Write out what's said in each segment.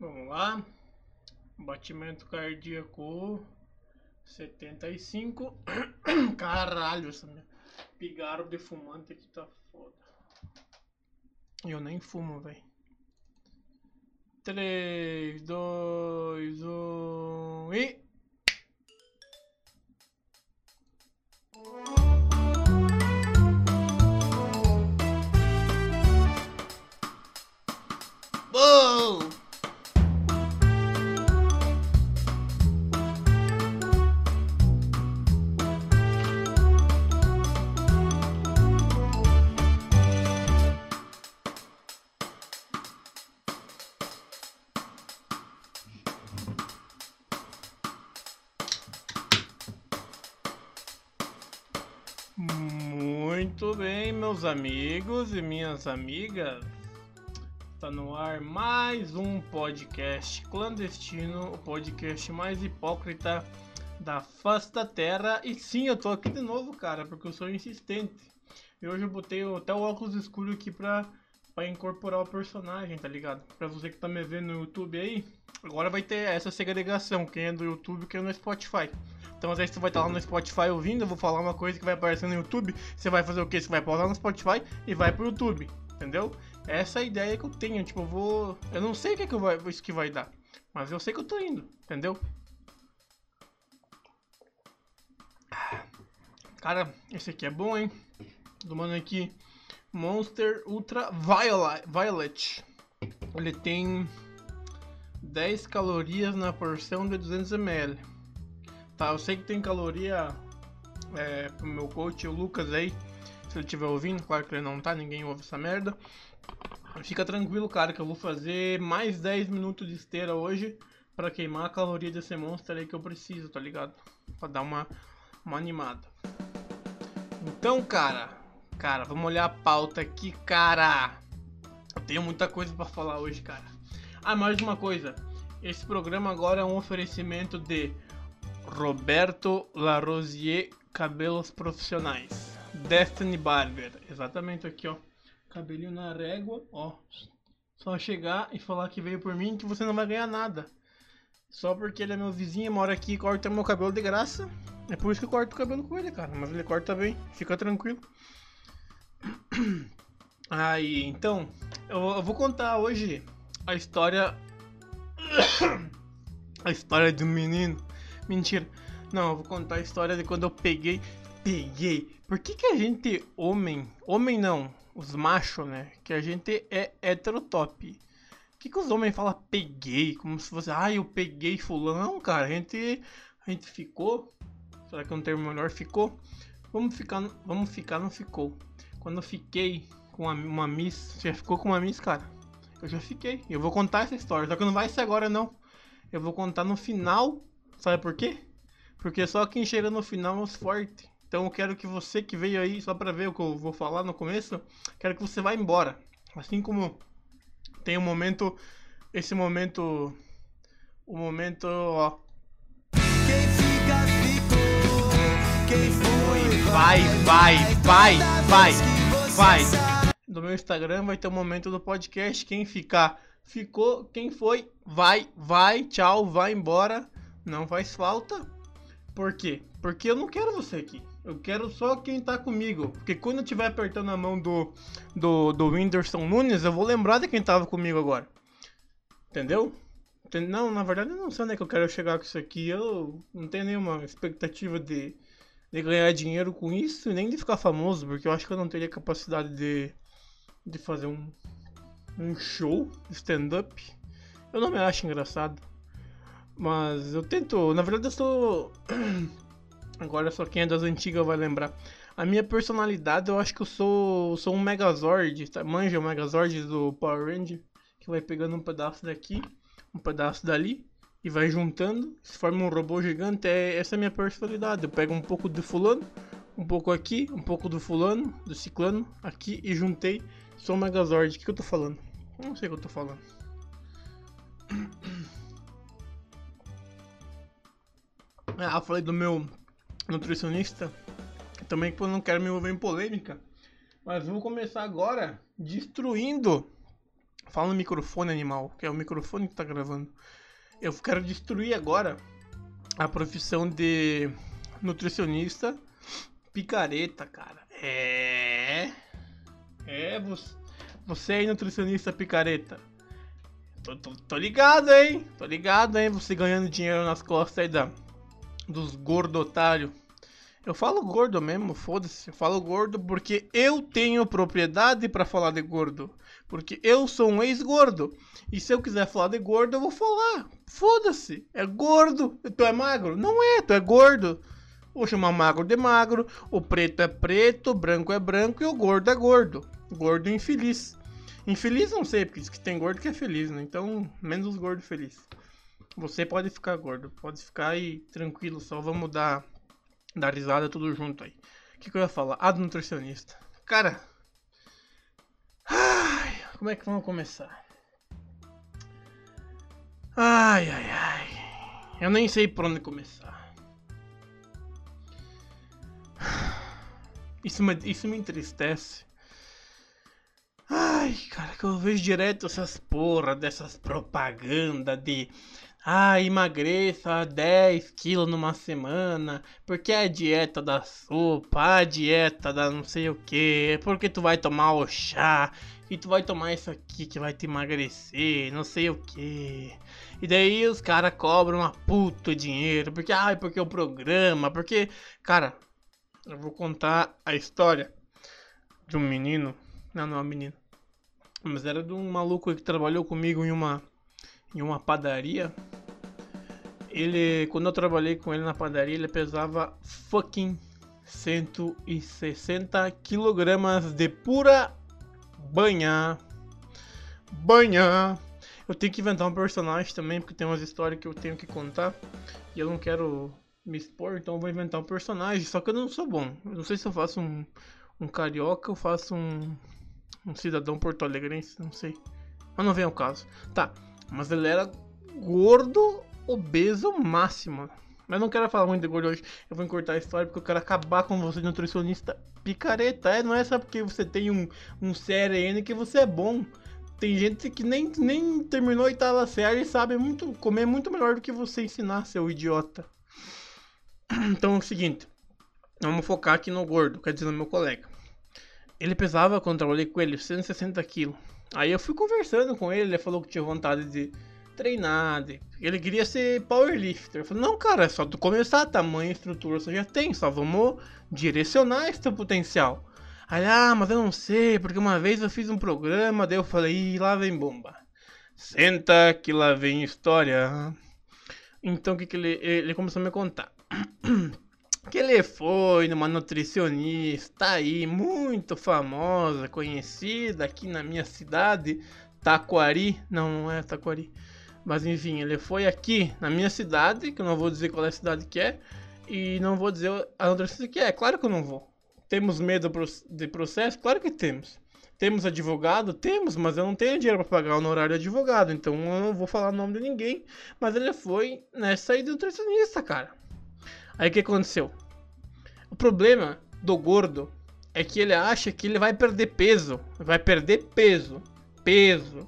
Vamos lá. Batimento cardíaco 75. Caralho, essa minha pigaram de fumante aqui tá foda. Eu nem fumo, velho. 3, 2, 1 e. Boom! Meus amigos e minhas amigas. Está no ar mais um podcast clandestino, o podcast mais hipócrita da face da terra. E sim, eu tô aqui de novo, cara, porque eu sou insistente. E hoje eu botei até o óculos escuro aqui pra, pra incorporar o personagem, tá ligado? Pra você que tá me vendo no YouTube aí, agora vai ter essa segregação, quem é do YouTube e quem é no Spotify. Então às vezes você vai estar lá no Spotify ouvindo, eu vou falar uma coisa que vai aparecer no YouTube, você vai fazer o que? Você vai pausar no Spotify e vai pro YouTube, entendeu? Essa é a ideia que eu tenho, tipo, eu vou. Eu não sei o que, é que vai, isso que vai dar. Mas eu sei que eu tô indo, entendeu? Cara, esse aqui é bom, hein? Do mano aqui. Monster Ultra. Violet. Ele tem 10 calorias na porção de 200ml. Tá, eu sei que tem caloria é, pro meu coach, o Lucas aí. Se ele estiver ouvindo, claro que ele não tá, ninguém ouve essa merda. Fica tranquilo, cara, que eu vou fazer mais 10 minutos de esteira hoje para queimar a caloria desse monstro aí que eu preciso, tá ligado? Pra dar uma, uma animada. Então, cara, cara, vamos olhar a pauta aqui, cara. Eu tenho muita coisa para falar hoje, cara. Ah, mais uma coisa. Esse programa agora é um oferecimento de Roberto Larosier Cabelos Profissionais. Destiny Barber. Exatamente aqui, ó. Cabelinho na régua, ó. Só chegar e falar que veio por mim que você não vai ganhar nada. Só porque ele é meu vizinho, mora aqui e corta meu cabelo de graça. É por isso que eu corto o cabelo com ele, cara. Mas ele corta bem, fica tranquilo. Aí, então, eu, eu vou contar hoje a história. a história do menino. Mentira. Não, eu vou contar a história de quando eu peguei. Peguei. Por que, que a gente, homem. Homem não, os machos, né? Que a gente é heterotop. Por que, que os homens falam peguei? Como se fosse, ah, eu peguei fulano. Não, cara, a gente. A gente ficou. Será que é um termo melhor? Ficou. Vamos ficar, vamos ficar, não ficou. Quando eu fiquei com uma, uma miss. Já ficou com uma miss, cara? Eu já fiquei. Eu vou contar essa história. Só que não vai ser agora, não. Eu vou contar no final. Sabe por quê? Porque só quem chega no final é os fortes. Então eu quero que você que veio aí só pra ver o que eu vou falar no começo, quero que você vá embora. Assim como tem um momento, esse momento, o momento, ó. Quem fica ficou, quem foi Vai, vai, vai, vai, vai. No meu Instagram vai ter um momento do podcast. Quem ficar, ficou. Quem foi, vai, vai, tchau, vai embora. Não faz falta. Por quê? Porque eu não quero você aqui. Eu quero só quem tá comigo. Porque quando eu estiver apertando a mão do, do, do Whindersson Nunes, eu vou lembrar de quem tava comigo agora. Entendeu? Enten- Não, na verdade eu não sei onde é que eu quero chegar com isso aqui. Eu não tenho nenhuma expectativa de, de ganhar dinheiro com isso nem de ficar famoso, porque eu acho que eu não teria capacidade de, de fazer um, um show stand-up. Eu não me acho engraçado. Mas eu tento. Na verdade eu sou. Agora só quem é das antigas vai lembrar. A minha personalidade eu acho que eu sou. sou um Megazord. Tá? Manja o Megazord do Power Ranger. Que vai pegando um pedaço daqui, um pedaço dali. E vai juntando. Se forma um robô gigante. É, essa é a minha personalidade. Eu pego um pouco do fulano. Um pouco aqui, um pouco do fulano, do ciclano, aqui e juntei. Sou um Megazord. O que, eu tô falando? Não sei o que eu tô falando. Ah, falei do meu nutricionista. Também que eu não quero me envolver em polêmica. Mas vou começar agora destruindo. fala no microfone, animal, que é o microfone que tá gravando. Eu quero destruir agora a profissão de nutricionista picareta, cara. É. É, você, é nutricionista picareta. Tô, tô, tô ligado, hein? Tô ligado, hein? Você ganhando dinheiro nas costas aí da, dos gordo otário. Eu falo gordo mesmo, foda-se. Eu falo gordo porque eu tenho propriedade pra falar de gordo. Porque eu sou um ex-gordo. E se eu quiser falar de gordo, eu vou falar. Foda-se. É gordo. Tu é magro? Não é, tu é gordo. Vou chamar magro de magro. O preto é preto, o branco é branco e o gordo é gordo. Gordo infeliz. Infeliz não sei, porque diz que tem gordo que é feliz, né? Então, menos os gordos felizes. Você pode ficar gordo, pode ficar aí tranquilo, só vamos dar, dar risada tudo junto aí. O que, que eu ia falar? Ah, do nutricionista. Cara. Ai, como é que vamos começar? Ai, ai, ai. Eu nem sei por onde começar. Isso me, isso me entristece. Ai, cara, que eu vejo direto essas porra dessas propaganda de ah, emagreça 10 quilos numa semana, porque é a dieta da sopa, a dieta da não sei o que, porque tu vai tomar o chá, e tu vai tomar isso aqui que vai te emagrecer, não sei o que. E daí os caras cobram uma puta dinheiro, porque, ai, porque o programa, porque, cara, eu vou contar a história de um menino, não, não é um menino, mas era de um maluco que trabalhou comigo em uma em uma padaria. Ele, quando eu trabalhei com ele na padaria, ele pesava fucking 160 quilogramas de pura banha. Banha. Eu tenho que inventar um personagem também, porque tem umas histórias que eu tenho que contar. E eu não quero me expor, então eu vou inventar um personagem. Só que eu não sou bom. Eu não sei se eu faço um, um carioca ou faço um, um cidadão porto-alegrense, não sei. Mas não vem ao caso. Tá, mas ele era gordo, obeso máximo. Mas não quero falar muito de gordo hoje. Eu vou encurtar a história porque eu quero acabar com você, nutricionista picareta. É, não é só porque você tem um, um CRN que você é bom. Tem gente que nem, nem terminou a oitava série e sabe muito, comer muito melhor do que você ensinar, seu idiota. Então é o seguinte. Vamos focar aqui no gordo, quer dizer, no meu colega. Ele pesava, quando eu trabalhei com ele, 160 quilos. Aí eu fui conversando com ele, ele falou que tinha vontade de treinar, de... ele queria ser powerlifter. Eu falei, não, cara, é só tu começar, tamanho e estrutura você já tem, só vamos direcionar esse teu potencial. Aí, ah, mas eu não sei, porque uma vez eu fiz um programa, daí eu falei, ih, lá vem bomba. Senta que lá vem história. Então o que, que ele, ele começou a me contar? que ele foi numa nutricionista aí, muito famosa, conhecida aqui na minha cidade, Taquari. Não, não é Taquari. Mas enfim, ele foi aqui na minha cidade, que eu não vou dizer qual é a cidade que é, e não vou dizer a nutricionista que é. Claro que eu não vou. Temos medo de processo? Claro que temos. Temos advogado? Temos, mas eu não tenho dinheiro para pagar o honorário de advogado, então eu não vou falar o nome de ninguém. Mas ele foi nessa aí do nutricionista, cara. Aí o que aconteceu? O problema do gordo é que ele acha que ele vai perder peso, vai perder peso, peso.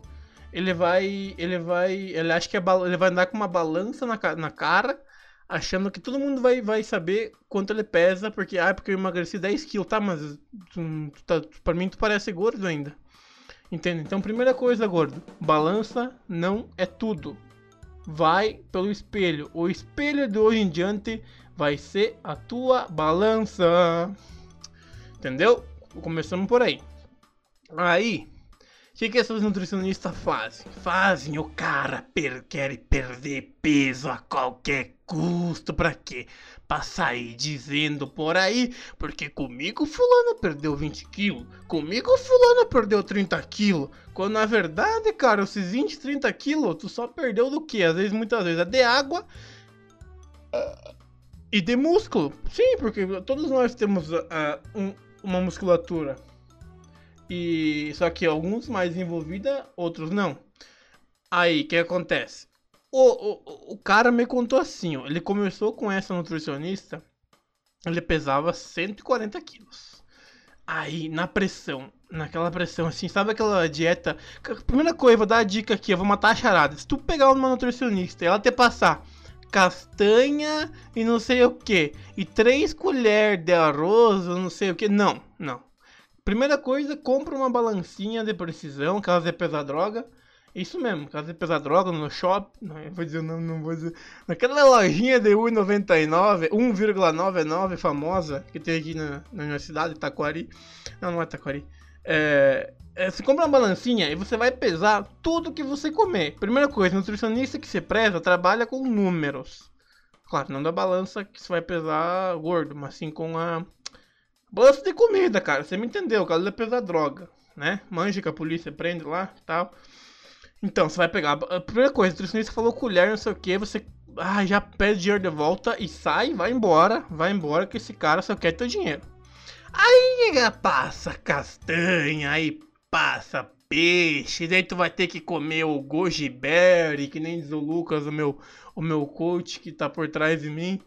Ele vai, ele vai, ele acha que é, ele vai andar com uma balança na, na cara, achando que todo mundo vai, vai saber quanto ele pesa, porque ah, porque eu emagreci 10 quilos, tá, mas tu, tu, tá, pra mim tu parece gordo ainda. Entende? Então, primeira coisa, gordo, balança não é tudo. Vai pelo espelho. O espelho de hoje em diante vai ser a tua balança. Entendeu? Começamos por aí. Aí, o que, que essas nutricionistas fazem? Fazem o cara per quer perder peso a qualquer custo. Pra quê? Pra sair dizendo por aí, porque comigo fulano perdeu 20 quilos, comigo fulano perdeu 30 quilos. Quando na verdade, cara, esses 20, 30 quilos, tu só perdeu do que? Às vezes, muitas vezes, é de água. Uh, e de músculo. Sim, porque todos nós temos uh, um, uma musculatura. E só que alguns mais envolvida, outros não. Aí, o que acontece? O, o, o cara me contou assim, ó, ele começou com essa nutricionista, ele pesava 140 quilos. Aí, na pressão, naquela pressão assim, sabe aquela dieta? Primeira coisa, vou dar a dica aqui, eu vou matar a charada. Se tu pegar uma nutricionista e ela te passar castanha e não sei o que, e três colheres de arroz, não sei o que, não, não. Primeira coisa, compra uma balancinha de precisão, caso é pesar droga. Isso mesmo, caso é pesar droga no shopping. Não, vou dizer, não, não vou dizer. Naquela lojinha de 1,99, 1,99 famosa que tem aqui na, na universidade, Taquari. Não, não é Taquari. É, é, você compra uma balancinha e você vai pesar tudo que você comer. Primeira coisa, nutricionista que você preza trabalha com números. Claro, não da balança que você vai pesar gordo, mas sim com a balança de comida, cara. Você me entendeu? O caso é pesar droga, né? Manja que a polícia prende lá e tal. Então, você vai pegar. A primeira coisa, o nutricionista falou colher, não sei o que, você ah, já pede dinheiro de volta e sai, vai embora, vai embora que esse cara só quer teu dinheiro. Aí passa castanha, aí passa peixe, daí tu vai ter que comer o goji berry, que nem diz o Lucas, o meu, o meu coach que tá por trás de mim.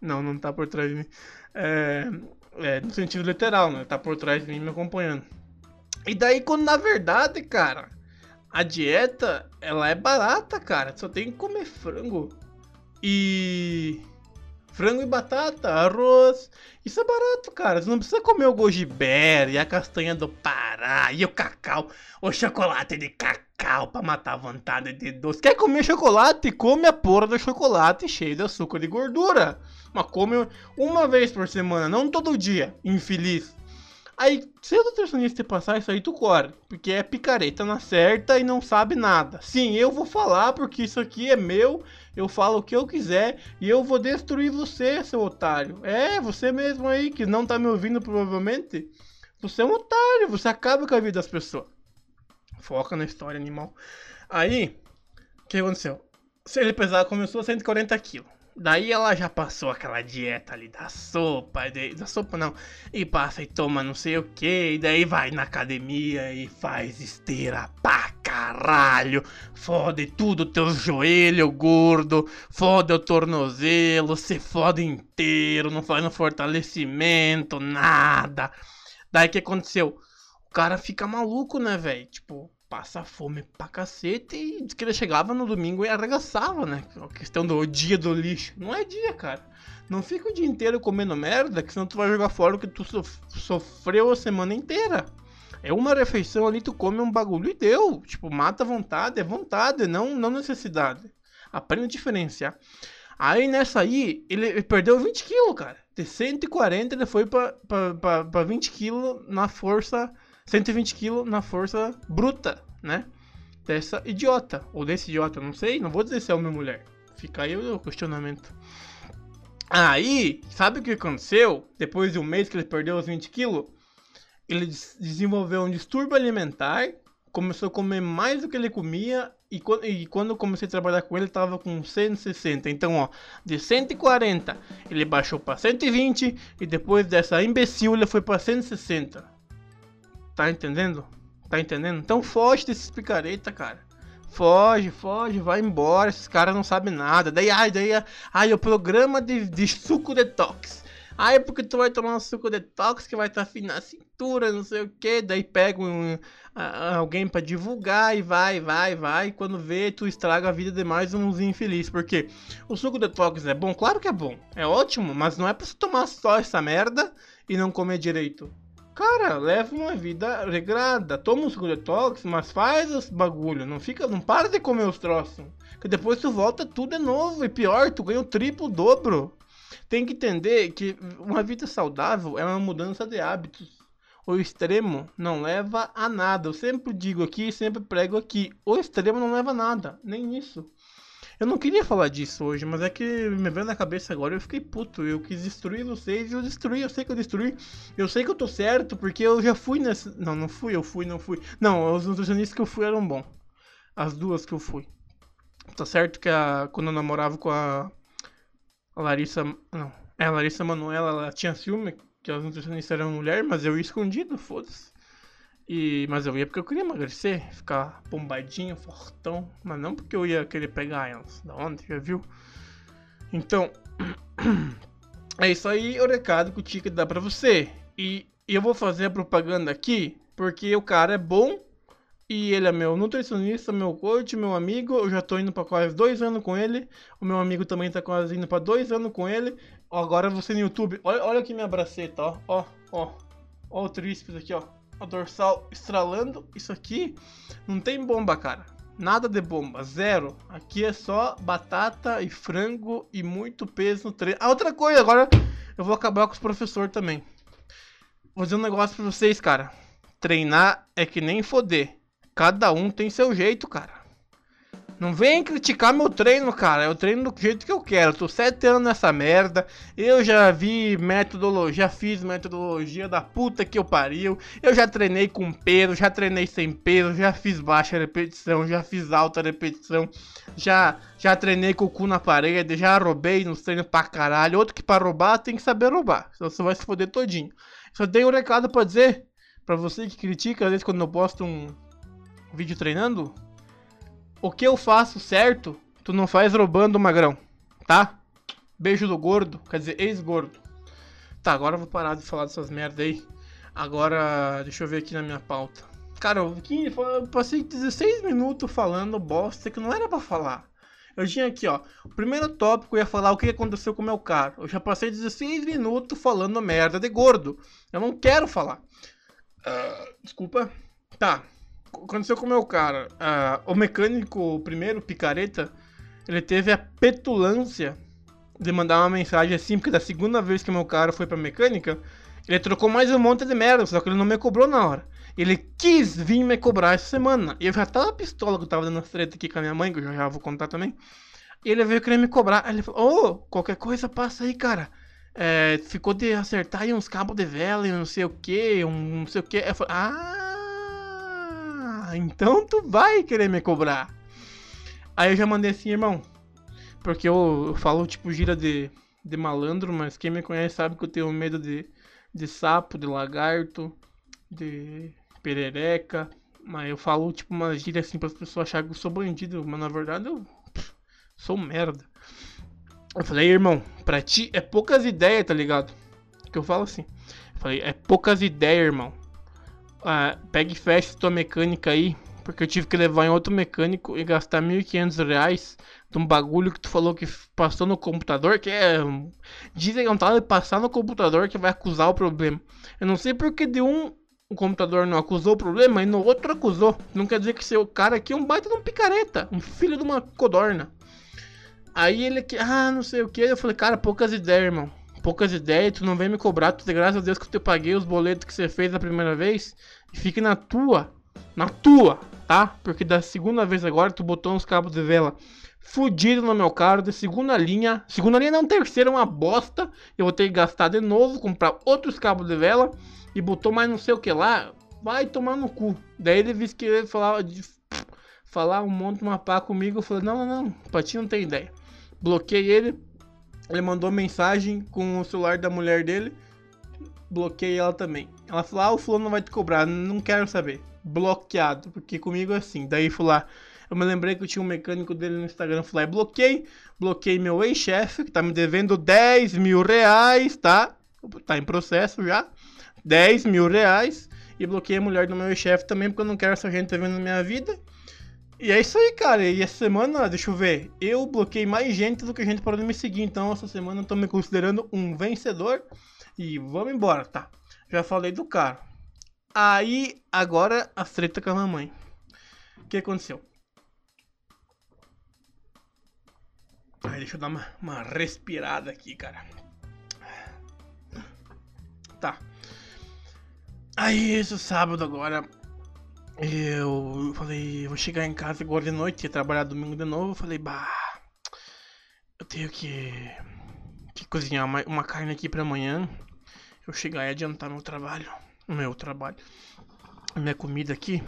Não, não tá por trás de mim. É, é no sentido literal, né? Tá por trás de mim me acompanhando. E daí, quando na verdade, cara, a dieta, ela é barata, cara. Só tem que comer frango. E frango e batata, arroz. Isso é barato, cara. Você não precisa comer o goji berry, a castanha do Pará e o cacau, o chocolate de cacau pra matar a vontade de doce. Quer comer chocolate? Come a porra do chocolate cheio de açúcar e gordura. Mas come uma vez por semana, não todo dia, infeliz. Aí, se o nutricionista te passar isso aí, tu corre. Porque é picareta na certa e não sabe nada. Sim, eu vou falar porque isso aqui é meu. Eu falo o que eu quiser e eu vou destruir você, seu otário. É, você mesmo aí que não tá me ouvindo provavelmente. Você é um otário, você acaba com a vida das pessoas. Foca na história, animal. Aí, o que aconteceu? Se ele pesava, começou a 140 quilos. Daí ela já passou aquela dieta ali da sopa, de, da sopa não, e passa e toma não sei o que, e daí vai na academia e faz esteira pra caralho, fode tudo teu joelho gordo, fode o tornozelo, se fode inteiro, não faz no fortalecimento, nada. Daí que aconteceu? O cara fica maluco, né, velho? Tipo, passa fome pra cacete e diz que ele chegava no domingo e arregaçava, né? A questão do dia do lixo. Não é dia, cara. Não fica o dia inteiro comendo merda, que senão tu vai jogar fora o que tu sof sofreu a semana inteira. É uma refeição ali, tu come um bagulho e deu. Tipo, mata a vontade, é vontade, não, não necessidade. Aprenda a diferenciar. Aí nessa aí, ele, ele perdeu 20 quilos, cara. De 140 ele foi pra, pra, pra, pra 20 quilos na força 120 kg na força bruta, né? Dessa idiota. Ou desse idiota, não sei. Não vou dizer se é homem ou mulher. Fica aí o questionamento. Aí, sabe o que aconteceu? Depois de um mês que ele perdeu os 20 quilos, ele desenvolveu um distúrbio alimentar, começou a comer mais do que ele comia, e, e quando eu comecei a trabalhar com ele, ele tava com 160. Então, ó, de 140 ele baixou para 120, e depois dessa imbecil ele foi para 160. Tá entendendo? Tá entendendo? Então foge desses picareta, cara. Foge, foge, vai embora. Esses caras não sabem nada. Daí, ai, daí, ai, o programa de, de suco detox. Ai, porque tu vai tomar um suco detox que vai tá fino na cintura, não sei o que. Daí pega um, alguém para divulgar e vai, vai, vai. Quando vê, tu estraga a vida de mais uns infelizes. Porque o suco detox é bom? Claro que é bom. É ótimo, mas não é pra você tomar só essa merda e não comer direito. Cara, leva uma vida regrada. Toma uns detox, mas faz os bagulho. Não fica, não para de comer os troços. Que depois tu volta tudo é novo. E pior, tu ganha o triplo, o dobro. Tem que entender que uma vida saudável é uma mudança de hábitos. O extremo não leva a nada. Eu sempre digo aqui, sempre prego aqui. O extremo não leva a nada. Nem isso. Eu não queria falar disso hoje, mas é que me veio na cabeça agora eu fiquei puto. Eu quis destruir vocês e eu destruí. Eu sei que eu destruí. Eu sei que eu tô certo porque eu já fui nessa. Não, não fui, eu fui, não fui. Não, os nutricionistas que eu fui eram bons. As duas que eu fui. Tá certo que a... quando eu namorava com a, a Larissa. Não. É, a Larissa Manoela, ela tinha ciúme que as nutricionistas eram mulher, mas eu ia escondido, foda-se. E, mas eu ia porque eu queria emagrecer, ficar bombadinho, fortão, mas não porque eu ia querer pegar elas. Da onde? Já viu? Então, é isso aí o recado que o Tica dá pra você. E eu vou fazer a propaganda aqui porque o cara é bom e ele é meu nutricionista, meu coach, meu amigo. Eu já tô indo pra quase dois anos com ele. O meu amigo também tá quase indo pra dois anos com ele. Agora você no YouTube. Olha, olha aqui minha braceta, ó. Ó, ó. Ó o tríceps aqui, ó. A dorsal estralando. Isso aqui não tem bomba, cara. Nada de bomba, zero. Aqui é só batata e frango e muito peso no treino. Ah, outra coisa, agora eu vou acabar com os professores também. Vou dizer um negócio pra vocês, cara. Treinar é que nem foder. Cada um tem seu jeito, cara. Não vem criticar meu treino, cara. Eu treino do jeito que eu quero. Eu tô sete anos nessa merda. Eu já vi metodologia, já fiz metodologia da puta que eu pariu. Eu já treinei com peso, já treinei sem peso, já fiz baixa repetição, já fiz alta repetição. Já, já treinei com o cu na parede, já roubei nos treinos pra caralho. Outro que pra roubar tem que saber roubar. Senão você vai se foder todinho. Só tenho um recado pra dizer. Pra você que critica, às vezes quando eu posto um vídeo treinando, o que eu faço certo, tu não faz roubando, magrão, tá? Beijo do gordo, quer dizer, ex-gordo. Tá, agora eu vou parar de falar dessas merda aí. Agora, deixa eu ver aqui na minha pauta. Cara, eu eu passei 16 minutos falando bosta que não era pra falar. Eu tinha aqui, ó. O primeiro tópico eu ia falar o que aconteceu com o meu carro. Eu já passei 16 minutos falando merda de gordo. Eu não quero falar. Ah, desculpa. Tá. Aconteceu com o meu cara. Ah, o mecânico, o primeiro, picareta, ele teve a petulância de mandar uma mensagem assim, porque da segunda vez que meu cara foi pra mecânica, ele trocou mais um monte de merda, só que ele não me cobrou na hora. Ele quis vir me cobrar essa semana. E eu já tava pistola que eu tava dando as treta aqui com a minha mãe, que eu já, já vou contar também. E ele veio querer me cobrar. Aí ele falou, ô, qualquer coisa passa aí, cara. É, ficou de acertar aí uns cabos de vela e não sei o que, um não sei o que. Eu falei, ah, então tu vai querer me cobrar. Aí eu já mandei assim, irmão. Porque eu, eu falo tipo gira de, de malandro, mas quem me conhece sabe que eu tenho medo de, de sapo, de lagarto, de perereca. Mas eu falo tipo uma gíria assim para as pessoas acharem que eu sou bandido, mas na verdade eu pff, sou merda. Eu falei, irmão, pra ti é poucas ideias, tá ligado? Que eu falo assim. Eu falei, é poucas ideias, irmão. Ah, pega e fecha tua mecânica aí. Porque eu tive que levar em outro mecânico e gastar 1.500 reais de um bagulho que tu falou que passou no computador. Que é. Dizem que não tá de passar no computador que vai acusar o problema. Eu não sei porque de um o computador não acusou o problema e no outro acusou. Não quer dizer que seu cara aqui é um baita de um picareta. Um filho de uma codorna. Aí ele que, ah, não sei o que. Eu falei, cara, poucas ideias, irmão. Poucas ideias, tu não vem me cobrar. Tu, graças a Deus que eu te paguei os boletos que você fez da primeira vez. E fique na tua. Na tua, tá? Porque da segunda vez agora tu botou uns cabos de vela fudido no meu carro de segunda linha. Segunda linha não, terceira, uma bosta. Eu vou ter que gastar de novo, comprar outros cabos de vela. E botou mais não sei o que lá. Vai tomar no cu. Daí ele disse que ele falava de falar um monte uma pá comigo. Eu falei, não, não, não, pra ti não tem ideia. Bloqueei ele. Ele mandou mensagem com o celular da mulher dele. Bloqueei ela também. Ela falou: Ah, o fulano vai te cobrar. Não quero saber. Bloqueado. Porque comigo é assim. Daí fui lá. Eu me lembrei que eu tinha um mecânico dele no Instagram. Fui lá e bloqueei. Bloqueei meu ex-chefe, que tá me devendo 10 mil reais, tá? Tá em processo já. 10 mil reais. E bloqueei a mulher do meu ex-chefe também, porque eu não quero essa gente vendo na minha vida. E é isso aí, cara. E essa semana, deixa eu ver, eu bloqueei mais gente do que gente parou de me seguir. Então, essa semana eu tô me considerando um vencedor. E vamos embora, tá? Já falei do cara. Aí, agora, a treta com a mamãe. O que aconteceu? Aí, deixa eu dar uma, uma respirada aqui, cara. Tá. Aí, esse sábado agora, eu falei, vou chegar em casa agora de noite, trabalhar domingo de novo. Eu falei, bah, eu tenho que, que cozinhar uma, uma carne aqui pra amanhã. Eu chegar e adiantar meu trabalho, meu trabalho, minha comida aqui,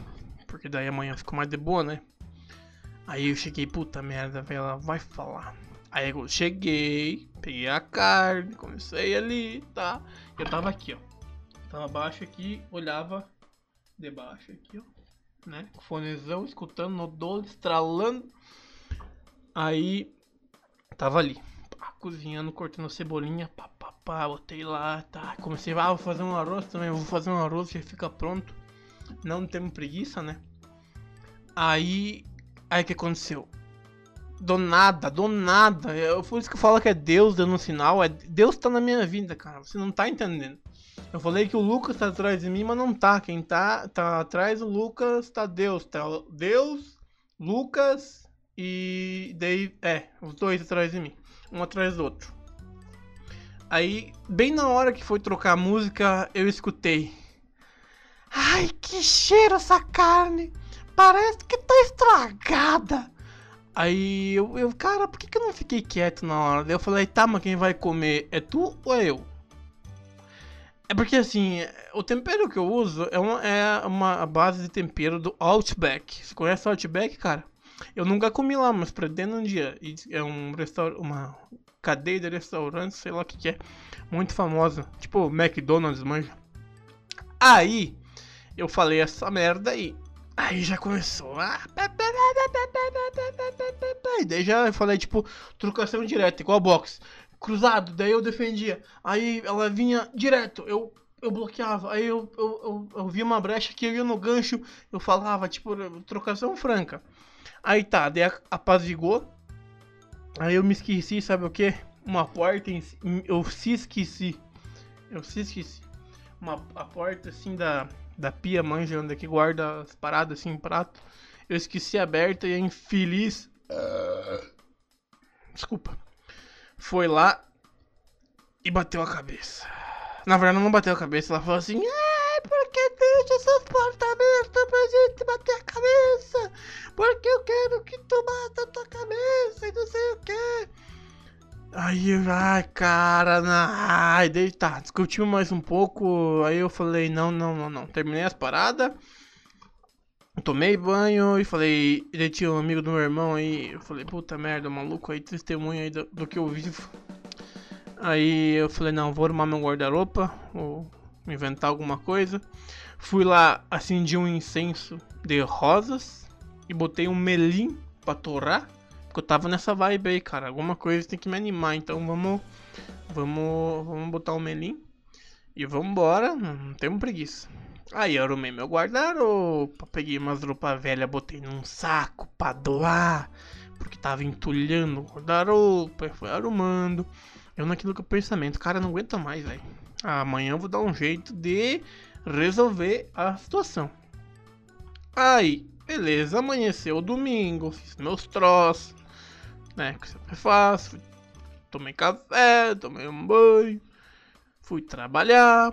porque daí amanhã ficou mais de boa, né? Aí eu cheguei, puta merda, velho, ela vai falar. Aí eu cheguei, peguei a carne, comecei ali, tá? Eu tava aqui, ó. Tava abaixo aqui, olhava debaixo aqui, ó né? Fonezão, escutando no dolo, estralando. Aí, tava ali, pá, cozinhando, cortando cebolinha, pá, pá, pá, botei lá, tá. Comecei, ah, vou fazer um arroz também, vou fazer um arroz já fica pronto. Não temos preguiça, né? Aí, aí que aconteceu? Do nada, do nada. Eu, por isso que eu falo que é Deus dando um sinal. É, Deus tá na minha vida, cara. Você não tá entendendo. Eu falei que o Lucas tá atrás de mim, mas não tá. Quem tá, tá atrás do Lucas tá Deus. Tá Deus, Lucas e daí. É, os dois atrás de mim. Um atrás do outro. Aí, bem na hora que foi trocar a música, eu escutei. Ai, que cheiro essa carne! Parece que tá estragada! Aí eu, eu, cara, por que, que eu não fiquei quieto na hora? Eu falei, tá, mas quem vai comer é tu ou é eu? É porque assim, o tempero que eu uso é uma, é uma base de tempero do Outback. Você conhece o Outback, cara? Eu nunca comi lá, mas pretendo um dia. É um restaurante, uma cadeia de restaurantes, sei lá o que, que é, muito famosa. Tipo McDonald's, manja. Aí, eu falei essa merda aí. Aí já começou. Ah, e daí já falei, tipo, trocação direta, igual box. Cruzado, daí eu defendia. Aí ela vinha direto, eu, eu bloqueava. Aí eu, eu, eu, eu via uma brecha que eu ia no gancho, eu falava, tipo, trocação franca. Aí tá, daí apazigou. Aí eu me esqueci, sabe o que? Uma porta em, Eu se esqueci. Eu se esqueci. Uma a porta assim da da pia, manja, onde que guarda as paradas assim, prato. Eu esqueci aberta e a infeliz. Desculpa. Foi lá e bateu a cabeça. Na verdade, não bateu a cabeça, ela falou assim: Ai, por que deixa essas portas abertas pra gente bater a cabeça? Porque eu quero que tu bata a tua cabeça e não sei o que. Aí, ai, cara, ai, daí tá, discutimos mais um pouco, aí eu falei, não, não, não, não, terminei as paradas, tomei banho e falei, ele tinha um amigo do meu irmão aí, eu falei, puta merda, maluco aí, testemunha aí do, do que eu vivo. Aí eu falei, não, vou arrumar meu guarda-roupa, vou inventar alguma coisa. Fui lá, acendi um incenso de rosas e botei um melim pra torrar eu tava nessa vibe aí, cara. Alguma coisa tem que me animar. Então vamos. Vamos. Vamos botar o melim. E vamos embora. Não temos preguiça. Aí eu arrumei meu guarda-roupa. Peguei umas roupas velhas, botei num saco pra doar. Porque tava entulhando o guarda-roupa. Foi arrumando. Eu naquilo que o pensamento, cara, não aguenta mais, velho. Amanhã eu vou dar um jeito de resolver a situação. Aí, beleza, amanheceu o domingo, fiz meus troços né? Que sempre faço. Tomei café, tomei um banho, fui trabalhar.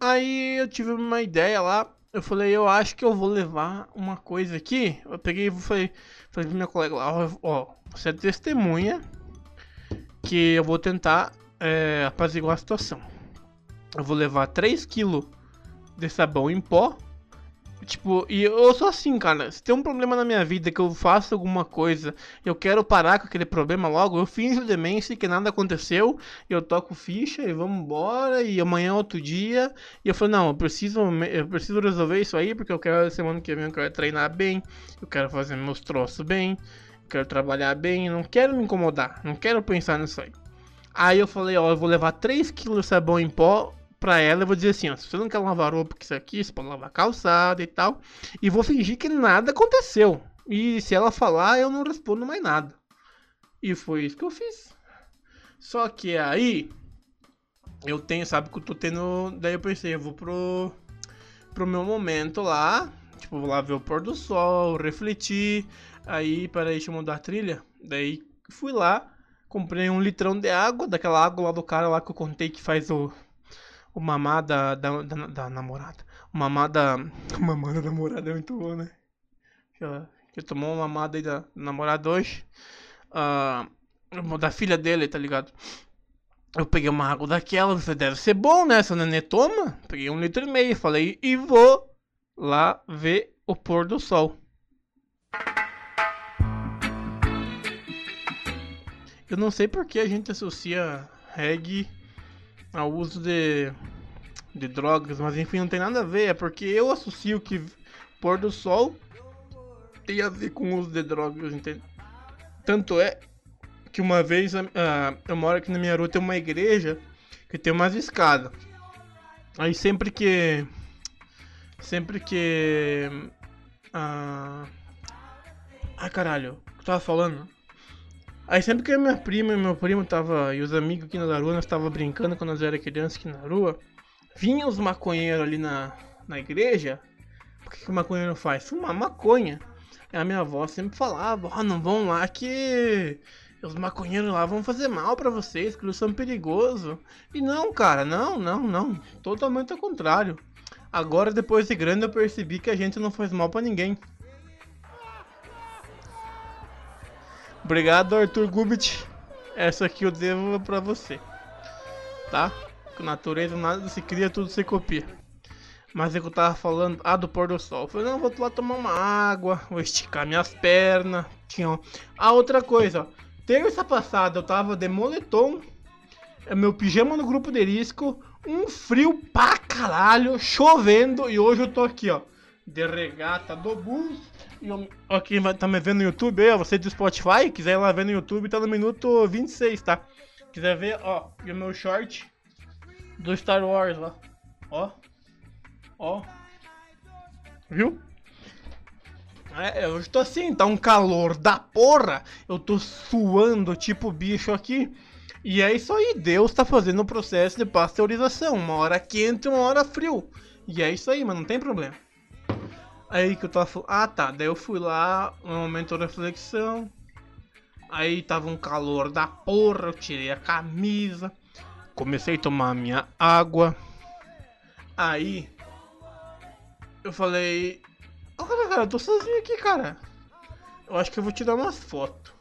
Aí eu tive uma ideia lá. Eu falei, eu acho que eu vou levar uma coisa aqui. Eu peguei e falei, falei pra minha colega lá, ó, você é testemunha que eu vou tentar é, apaziguar a situação. Eu vou levar 3 kg de sabão em pó Tipo, e eu sou assim, cara. Se tem um problema na minha vida que eu faço alguma coisa, eu quero parar com aquele problema logo, eu finjo demência que nada aconteceu, eu toco ficha e vamos embora, e amanhã é outro dia. E eu falo, não, eu preciso, eu preciso resolver isso aí, porque eu quero semana que vem eu quero treinar bem, eu quero fazer meus troços bem, eu quero trabalhar bem, não quero me incomodar, não quero pensar nisso aí. Aí eu falei, ó, eu vou levar 3 kg de sabão em pó pra ela, eu vou dizer assim, ó, se você não quer lavar roupa, que isso aqui, você pode lavar calçada e tal. E vou fingir que nada aconteceu. E se ela falar, eu não respondo mais nada. E foi isso que eu fiz. Só que aí, eu tenho, sabe que eu tô tendo. Daí eu pensei, eu vou pro, pro meu momento lá. Tipo, vou lá ver o pôr do sol, refletir. Aí, peraí, deixa eu mudar a trilha. Daí fui lá, comprei um litrão de água, daquela água lá do cara lá que eu contei que faz o o mamá da, da, da, da namorada. O mamá da. O mamá da namorada é muito bom, né? Que, tomou uma mamada aí da namorada hoje. Uh, da filha dele, tá ligado? Eu peguei uma água daquela, você deve ser bom, né? Essa nenê toma. Peguei um litro e meio, falei, e vou lá ver o pôr do sol. Eu não sei porque a gente associa reggae ao uso de, de drogas, mas enfim, não tem nada a ver, é porque eu associo que pôr do sol tem a ver com o uso de drogas, entende? Tanto é que uma vez uh, eu moro aqui na minha rua, tem uma igreja que tem umas escadas. Aí sempre que. Sempre que. Ah. Ai caralho, o que eu tava falando? Aí sempre que minha prima e meu primo tava. E os amigos aqui na rua, nós tava brincando quando nós era criança aqui na rua. Vinham os maconheiros ali na, na igreja. O que, que o maconheiro faz? Fumar maconha. E a minha avó sempre falava, ó, não vão lá que os maconheiros lá vão fazer mal pra vocês, que eles são perigosos. E não, cara, não, não, não. Totalmente ao contrário. Agora, depois de grande, eu percebi que a gente não faz mal pra ninguém. Obrigado, Arthur Gubit. Essa aqui eu devo pra você. Tá? Com natureza nada se cria, tudo se copia. Mas é que eu tava falando, ah, do pôr do sol. Eu falei, não, vou lá tomar uma água, vou esticar minhas pernas. Tinha. Ah, outra coisa, ó. Terça passada eu tava de moletom, é meu pijama no grupo de risco, um frio pra caralho, chovendo, e hoje eu tô aqui, ó. De regata do bus. Ó, quem tá me vendo no YouTube aí, ó, você do Spotify, quiser ir lá ver no YouTube, tá no minuto 26, tá? Quiser ver, ó, e o meu short do Star Wars lá. Ó. Ó. Viu? É, eu tô assim, tá um calor da porra. Eu tô suando tipo bicho aqui. E é isso aí, Deus tá fazendo o processo de pasteurização. Uma hora quente, uma hora frio. E é isso aí, mas não tem problema. Aí que eu tava falando. Ah tá, daí eu fui lá, no momento de reflexão. Aí tava um calor da porra, eu tirei a camisa. Comecei a tomar minha água. Aí eu falei, Ô cara, eu tô sozinho aqui, cara. Eu acho que eu vou tirar umas fotos.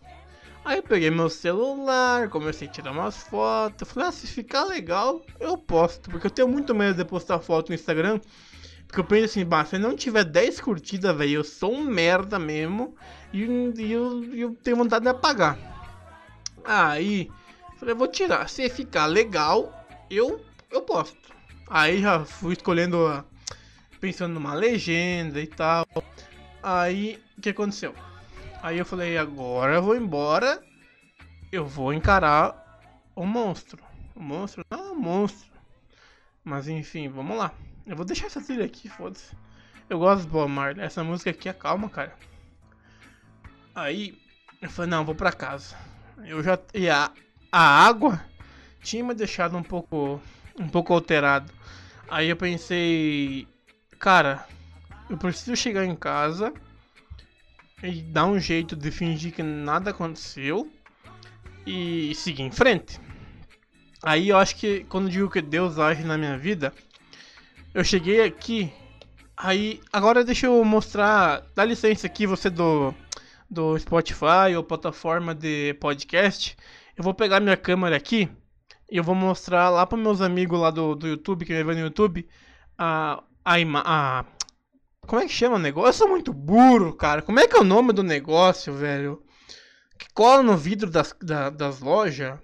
Aí eu peguei meu celular, comecei a tirar umas fotos. Falei, ah, se ficar legal, eu posto. Porque eu tenho muito medo de postar foto no Instagram. Porque eu penso assim, bah, se não tiver 10 curtidas, velho, eu sou um merda mesmo. E, e eu, eu tenho vontade de apagar. Aí, falei, vou tirar. Se ficar legal, eu, eu posto. Aí já fui escolhendo a pensando numa legenda e tal. Aí, o que aconteceu? Aí eu falei, agora eu vou embora, eu vou encarar o monstro. O monstro? Não, o monstro. Mas enfim, vamos lá. Eu vou deixar essa trilha aqui, foda-se. Eu gosto do Bob Marley. Essa música aqui é calma, cara. Aí, eu falei, não, vou pra casa. Eu já... E a, a água tinha me deixado um pouco... Um pouco alterado. Aí eu pensei... Cara, eu preciso chegar em casa e dar um jeito de fingir que nada aconteceu e seguir em frente. Aí eu acho que quando digo que Deus age na minha vida, eu cheguei aqui. Aí agora deixa eu mostrar, dá licença aqui você do do Spotify ou plataforma de podcast. Eu vou pegar minha câmera aqui e eu vou mostrar lá para meus amigos lá do, do YouTube que me vê no YouTube a a, a como é que chama o negócio? Eu sou muito burro, cara. Como é que é o nome do negócio, velho? Que cola no vidro das, da, das lojas.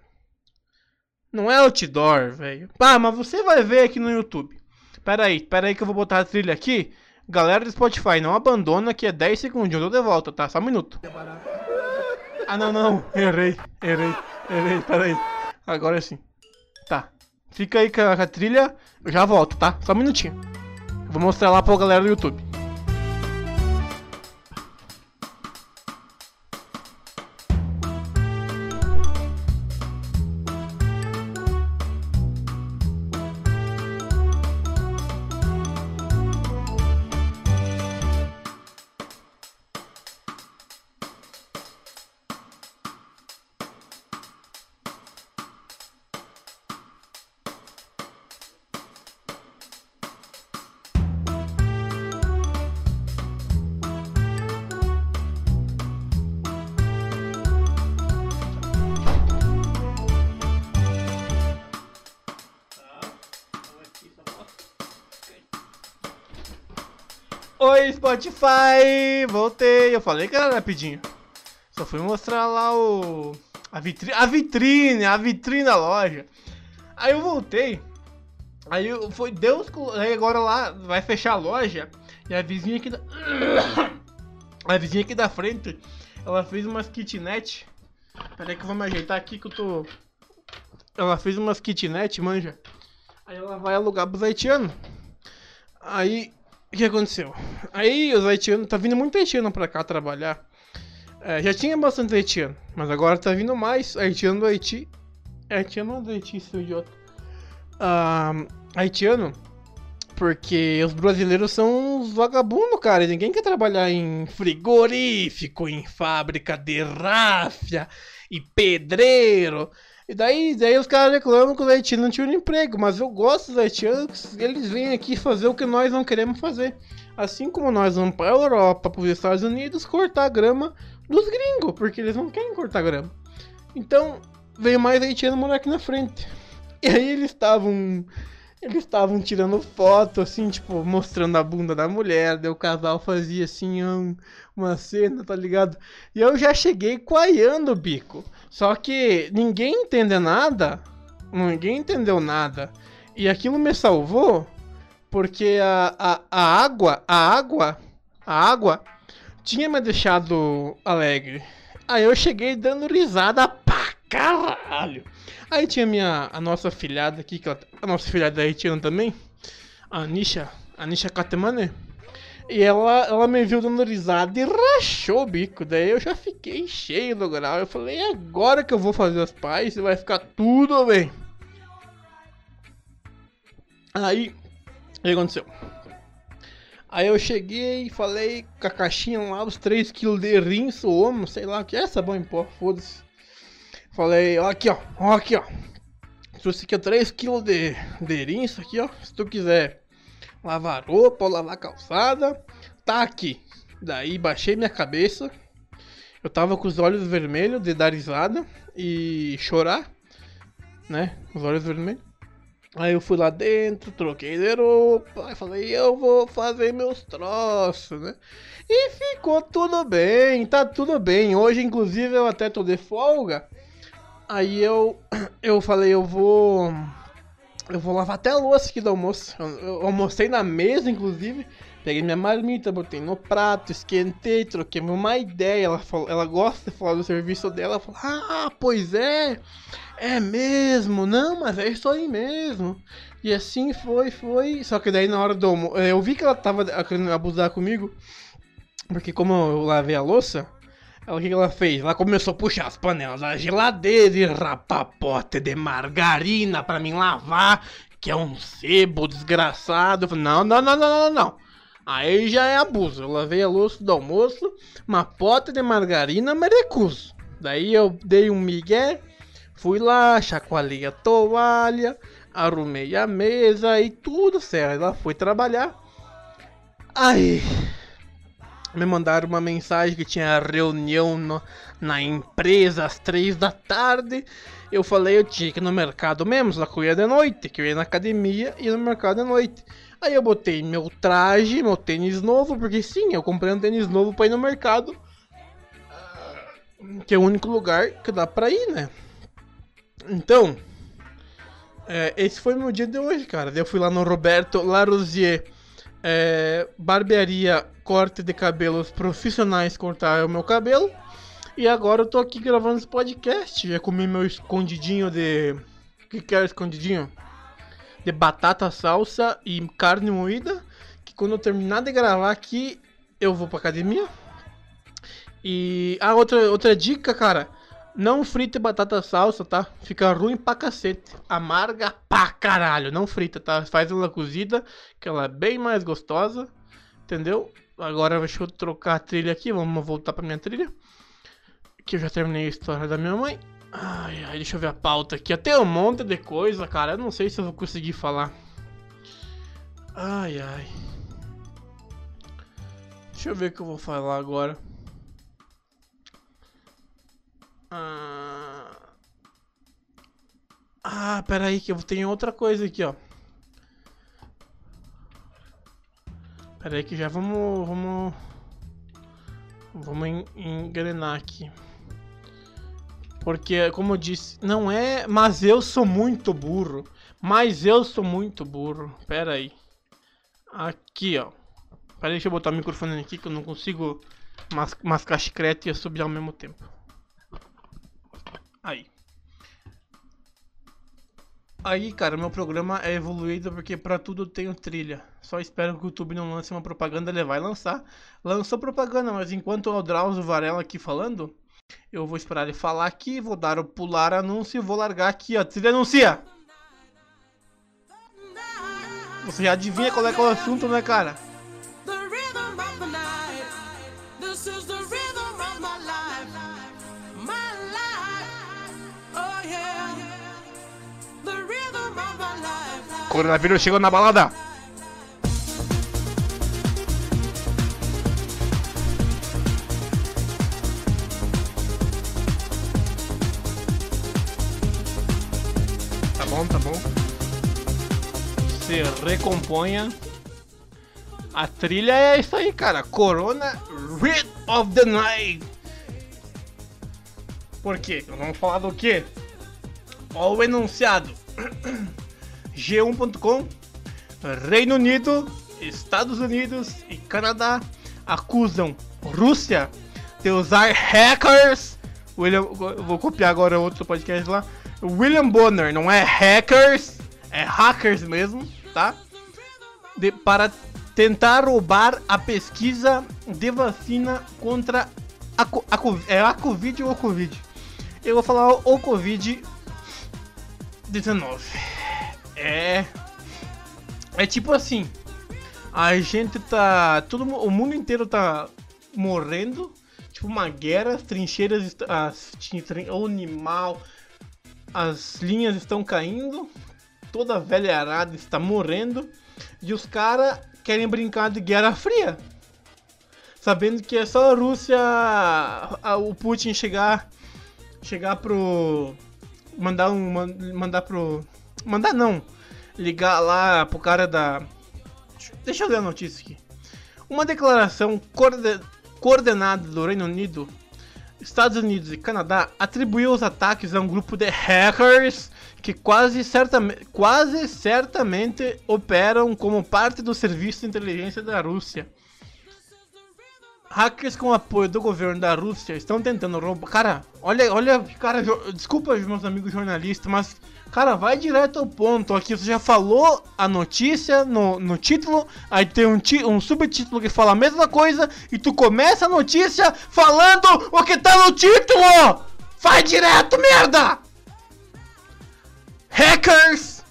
Não é outdoor, velho. Ah, mas você vai ver aqui no YouTube. Pera aí, pera aí que eu vou botar a trilha aqui. Galera do Spotify, não abandona que é 10 segundos. Eu dou de volta, tá? Só um minuto. Ah, não, não. Errei, errei, errei. Pera aí. Agora sim. Tá. Fica aí com a, com a trilha. Eu já volto, tá? Só um minutinho. Vou mostrar lá pra galera do YouTube. Spotify! Voltei! Eu falei que era rapidinho. Só fui mostrar lá o. A vitrine. A vitrine! A vitrine da loja. Aí eu voltei. Aí eu, foi Deus. Aí agora lá vai fechar a loja. E a vizinha aqui da. A vizinha aqui da frente. Ela fez umas kitnet. Peraí que eu vou me ajeitar aqui que eu tô. ela fez umas kitnet, manja. Aí ela vai alugar pros haitianos. Aí, o que aconteceu? Aí os haitianos, tá vindo muito haitiano pra cá trabalhar. É, já tinha bastante haitiano, mas agora tá vindo mais haitiano do Haiti. Haitiano não do Haiti, seu idiota. Ah, haitiano, porque os brasileiros são os vagabundos, cara. Ninguém quer trabalhar em frigorífico, em fábrica de ráfia e pedreiro. E daí, daí os caras reclamam que os haitianos não tinham emprego. Mas eu gosto dos haitianos, eles vêm aqui fazer o que nós não queremos fazer. Assim como nós vamos pra Europa, pros Estados Unidos, cortar a grama dos gringos, porque eles não querem cortar grama. Então, veio mais haitiano morar aqui na frente. E aí eles estavam. Eles estavam tirando foto, assim, tipo, mostrando a bunda da mulher. Daí o casal fazia assim, um- uma cena, tá ligado? E eu já cheguei coaiando o bico. Só que ninguém entende nada. Ninguém entendeu nada. E aquilo me salvou. Porque a, a, a água, a água, a água tinha me deixado alegre. Aí eu cheguei dando risada pra caralho. Aí tinha minha, a nossa filhada aqui, que ela, a nossa filhada haitiana também, a Anisha, Anisha Katemane. E ela, ela me viu dando risada e rachou o bico. Daí eu já fiquei cheio do grau. Eu falei, "É agora que eu vou fazer pais e vai ficar tudo bem. Aí, o que aconteceu? Aí eu cheguei e falei com a caixinha lá, os 3kg de rinço, homo, sei lá, o que é sabão em pó, foda-se. Falei, ó aqui ó, ó aqui ó. Trouxe aqui 3kg de, de rinço aqui ó, se tu quiser lavar roupa ou lavar calçada, tá aqui. Daí baixei minha cabeça, eu tava com os olhos vermelhos de dar risada e chorar, né, os olhos vermelhos. Aí eu fui lá dentro, troquei de roupa, falei, eu vou fazer meus troços, né? E ficou tudo bem, tá tudo bem. Hoje, inclusive, eu até tô de folga. Aí eu, eu falei, eu vou. Eu vou lavar até a louça aqui do almoço. Eu, eu almocei na mesa, inclusive. Peguei minha marmita, botei no prato, esquentei, troquei uma ideia. Ela, falou, ela gosta de falar do serviço dela. Ela falou, ah, pois é. É mesmo, não, mas é isso aí mesmo. E assim foi, foi. Só que daí na hora do almoço. Eu vi que ela tava querendo abusar comigo. Porque como eu lavei a louça, ela, o que ela fez? Ela começou a puxar as panelas da geladeira e pote de margarina pra mim lavar. Que é um sebo desgraçado. Eu falei, não, não, não, não, não, não. Aí já é abuso. Eu lavei a louça do almoço, uma pota de margarina, mas recuso. Daí eu dei um migué. Fui lá, chacoalhei a toalha, arrumei a mesa e tudo certo. Ela foi trabalhar. Aí me mandaram uma mensagem que tinha reunião no- na empresa às três da tarde. Eu falei eu tinha que ir no mercado mesmo, só que eu ia de noite, que eu ia na academia e no mercado de noite. Aí eu botei meu traje, meu tênis novo, porque sim, eu comprei um tênis novo pra ir no mercado. Que é o único lugar que dá pra ir, né? Então, é, esse foi meu dia de hoje, cara. Eu fui lá no Roberto Larosier, é, barbearia, corte de cabelos profissionais, cortar o meu cabelo. E agora eu tô aqui gravando esse podcast. Já comi meu escondidinho de. O que, que é escondidinho? De batata, salsa e carne moída. Que quando eu terminar de gravar aqui, eu vou pra academia. E. Ah, outra, outra dica, cara. Não frite batata salsa, tá? Fica ruim pra cacete. Amarga pra caralho. Não frita, tá? Faz ela cozida, que ela é bem mais gostosa. Entendeu? Agora deixa eu trocar a trilha aqui. Vamos voltar pra minha trilha. Que eu já terminei a história da minha mãe. Ai, ai, deixa eu ver a pauta aqui. Até um monte de coisa, cara. Eu não sei se eu vou conseguir falar. Ai, ai. Deixa eu ver o que eu vou falar agora. Ah, ah aí que eu tenho outra coisa aqui, ó. Pera aí que já vamos, vamos, vamos en- engrenar aqui. Porque, como eu disse, não é, mas eu sou muito burro. Mas eu sou muito burro. Pera aí. Aqui, ó. Pera aí, deixa eu botar o microfone aqui que eu não consigo mas, mascar chiclete e subir ao mesmo tempo. Aí. Aí, cara, meu programa é evoluído porque pra tudo eu tenho trilha. Só espero que o YouTube não lance uma propaganda, ele vai lançar. Lançou propaganda, mas enquanto o Drauzio Varela aqui falando, eu vou esperar ele falar aqui, vou dar o pular anúncio e vou largar aqui, ó. Trilha anuncia! Você já adivinha qual é, que é o assunto, né, cara? Coronavírus chegou na balada! Tá bom, tá bom. Se recomponha. A trilha é isso aí, cara. Corona Rid of the Night. Por quê? Vamos falar do quê? Ó o enunciado. G1.com, Reino Unido, Estados Unidos e Canadá acusam Rússia de usar hackers. William, vou copiar agora outro podcast lá. William Bonner, não é hackers, é hackers mesmo, tá? De- para tentar roubar a pesquisa de vacina contra a, a, é a Covid ou o Covid. Eu vou falar o Covid 19. É. É tipo assim. A gente tá. Todo, o mundo inteiro tá morrendo. Tipo uma guerra, as trincheiras. As, o animal. As linhas estão caindo. Toda a velha arada está morrendo. E os caras querem brincar de Guerra Fria. Sabendo que é só a Rússia. a- o Putin chegar. Chegar pro mandar um man- mandar pro mandar não ligar lá pro cara da deixa eu ler a notícia aqui uma declaração coorde- coordenada do Reino Unido Estados Unidos e Canadá atribuiu os ataques a um grupo de hackers que quase, certame, quase certamente operam como parte do serviço de inteligência da Rússia. Hackers com apoio do governo da Rússia estão tentando roubar. Cara, olha, olha, cara, jo- desculpa meus amigos jornalistas, mas, cara, vai direto ao ponto. Aqui você já falou a notícia no, no título, aí tem um, ti- um subtítulo que fala a mesma coisa, e tu começa a notícia falando o que tá no título! Vai direto, merda! Hackers!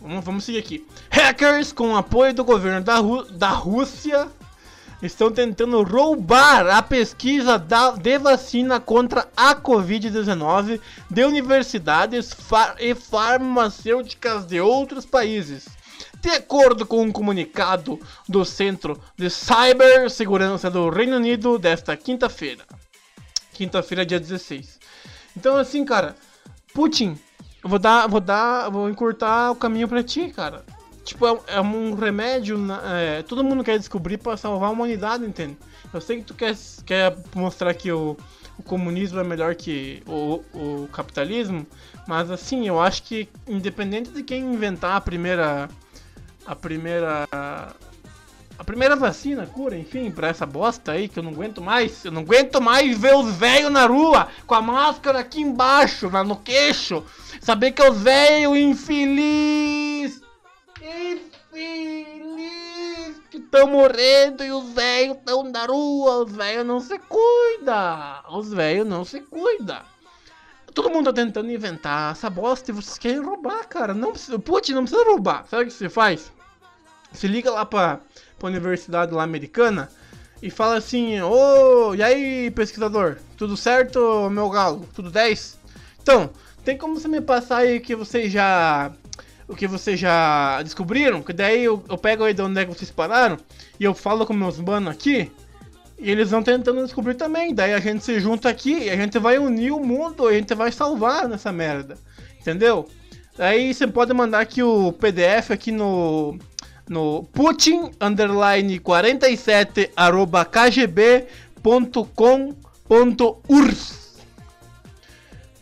Vamos, vamos seguir aqui. Hackers com apoio do governo da, Rú- da Rússia estão tentando roubar a pesquisa da, de vacina contra a Covid-19 de universidades fa- e farmacêuticas de outros países. De acordo com um comunicado do Centro de Cybersegurança do Reino Unido desta quinta-feira. Quinta-feira, dia 16. Então, assim, cara, Putin, eu vou dar, vou dar, vou encurtar o caminho pra ti, cara. Tipo, é, é um remédio, é, todo mundo quer descobrir pra salvar a humanidade, entende? Eu sei que tu quer, quer mostrar que o, o comunismo é melhor que o, o capitalismo, mas assim, eu acho que independente de quem inventar a primeira, a primeira, a primeira vacina, cura, enfim, pra essa bosta aí que eu não aguento mais, eu não aguento mais ver os velhos na rua com a máscara aqui embaixo, na, no queixo, saber que é os velhos infeliz estão morrendo e os velhos estão na rua, os velhos não se cuida, os velhos não se cuida. Todo mundo tá tentando inventar essa bosta e vocês querem roubar, cara. Não precisa, Putin, não precisa roubar. Sabe o que você faz? Se liga lá pra, pra universidade lá americana e fala assim: Ô, e aí, pesquisador? Tudo certo, meu galo? Tudo 10? Então, tem como você me passar aí que vocês já. O que vocês já descobriram? Que daí eu, eu pego aí de onde é que vocês pararam e eu falo com meus manos aqui. E eles vão tentando descobrir também. Daí a gente se junta aqui e a gente vai unir o mundo, a gente vai salvar nessa merda. Entendeu? Daí você pode mandar aqui o PDF aqui no no putin underline 47 arroba kgb.com.urs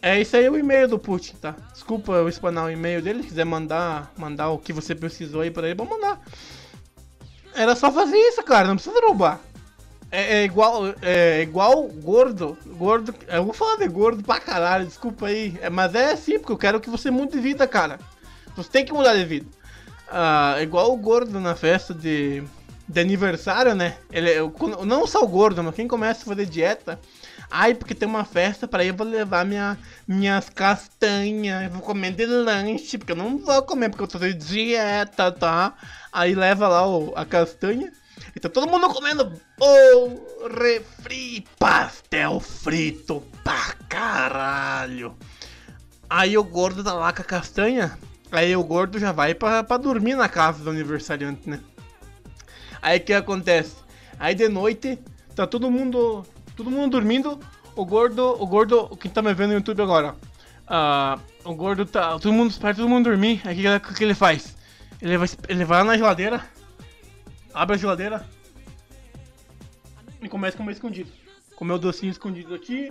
É isso aí o e-mail do Putin, tá? Desculpa eu espanar o e-mail dele, se quiser mandar, mandar o que você precisou aí pra ele, vamos mandar. Era só fazer isso, cara, não precisa roubar. É, é igual, é igual gordo, gordo, eu vou falar de gordo pra caralho, desculpa aí, é, mas é assim, porque eu quero que você mude de vida, cara. Você tem que mudar de vida. Ah, igual o gordo na festa de, de aniversário, né? Ele, quando- não só o gordo, mas quem começa a fazer dieta. Ai, porque tem uma festa, para eu vou levar minha, minhas castanhas, eu vou comer de lanche, porque eu não vou comer porque eu tô de dieta, tá? Aí leva lá o- a castanha, e tá todo mundo comendo bolo, refri, pastel frito pra caralho. Aí o gordo tá lá com a castanha. Aí o gordo já vai pra, pra dormir na casa do aniversariante, né? Aí o que acontece? Aí de noite, tá todo mundo. Todo mundo dormindo. O gordo. O gordo. Quem tá me vendo no YouTube agora? ah, o gordo tá. Todo mundo espera todo mundo dormir. Aí o que, que, ele faz? Ele vai, ele vai lá na geladeira. Abre a geladeira. E começa a comer escondido. Comer o docinho escondido aqui.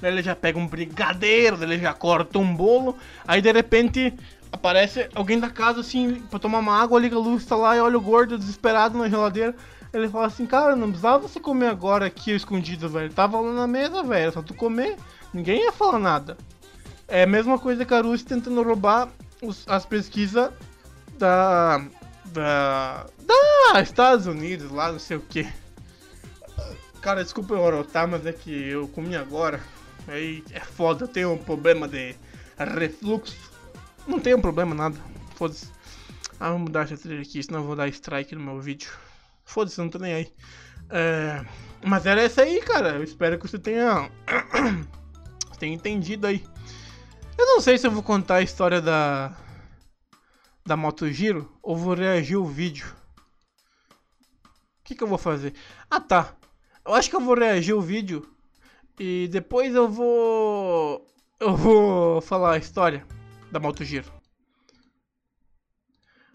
Daí ele já pega um brigadeiro, daí ele já corta um bolo. Aí de repente aparece alguém da casa assim pra tomar uma água, liga a luz, tá lá e olha o gordo desesperado na geladeira. Ele fala assim, cara, não precisava você comer agora aqui escondido, velho. Tava lá na mesa, velho. Só tu comer. Ninguém ia falar nada. É a mesma coisa que a Rússia tentando roubar os- as pesquisas da. Da. Da Estados Unidos lá, não sei o que. Cara, desculpa eu orotar, mas é que eu comi agora. Aí é foda, eu tenho um problema de refluxo. Não tenho problema nada. Foda-se. Ah, vou mudar essa trilha aqui, senão eu vou dar strike no meu vídeo. Foda-se, não tô nem aí. É, Mas era essa aí, cara. Eu espero que você tenha. tenha entendido aí. Eu não sei se eu vou contar a história da. Da Moto Giro ou vou reagir ao vídeo. O que, que eu vou fazer? Ah tá. Eu acho que eu vou reagir ao vídeo e depois eu vou. Eu vou falar a história da Moto Giro.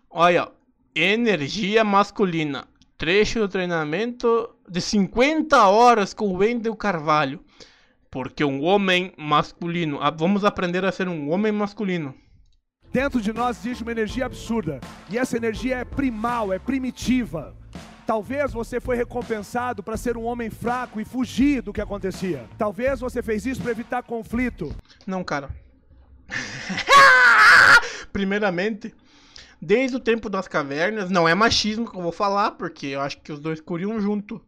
Olha, energia masculina. Trecho do treinamento de 50 horas com o Wendel Carvalho. Porque um homem masculino. ah, Vamos aprender a ser um homem masculino. Dentro de nós existe uma energia absurda. E essa energia é primal, é primitiva. Talvez você foi recompensado para ser um homem fraco e fugir do que acontecia. Talvez você fez isso para evitar conflito. Não, cara. Primeiramente, desde o tempo das cavernas, não é machismo que eu vou falar, porque eu acho que os dois corriam junto.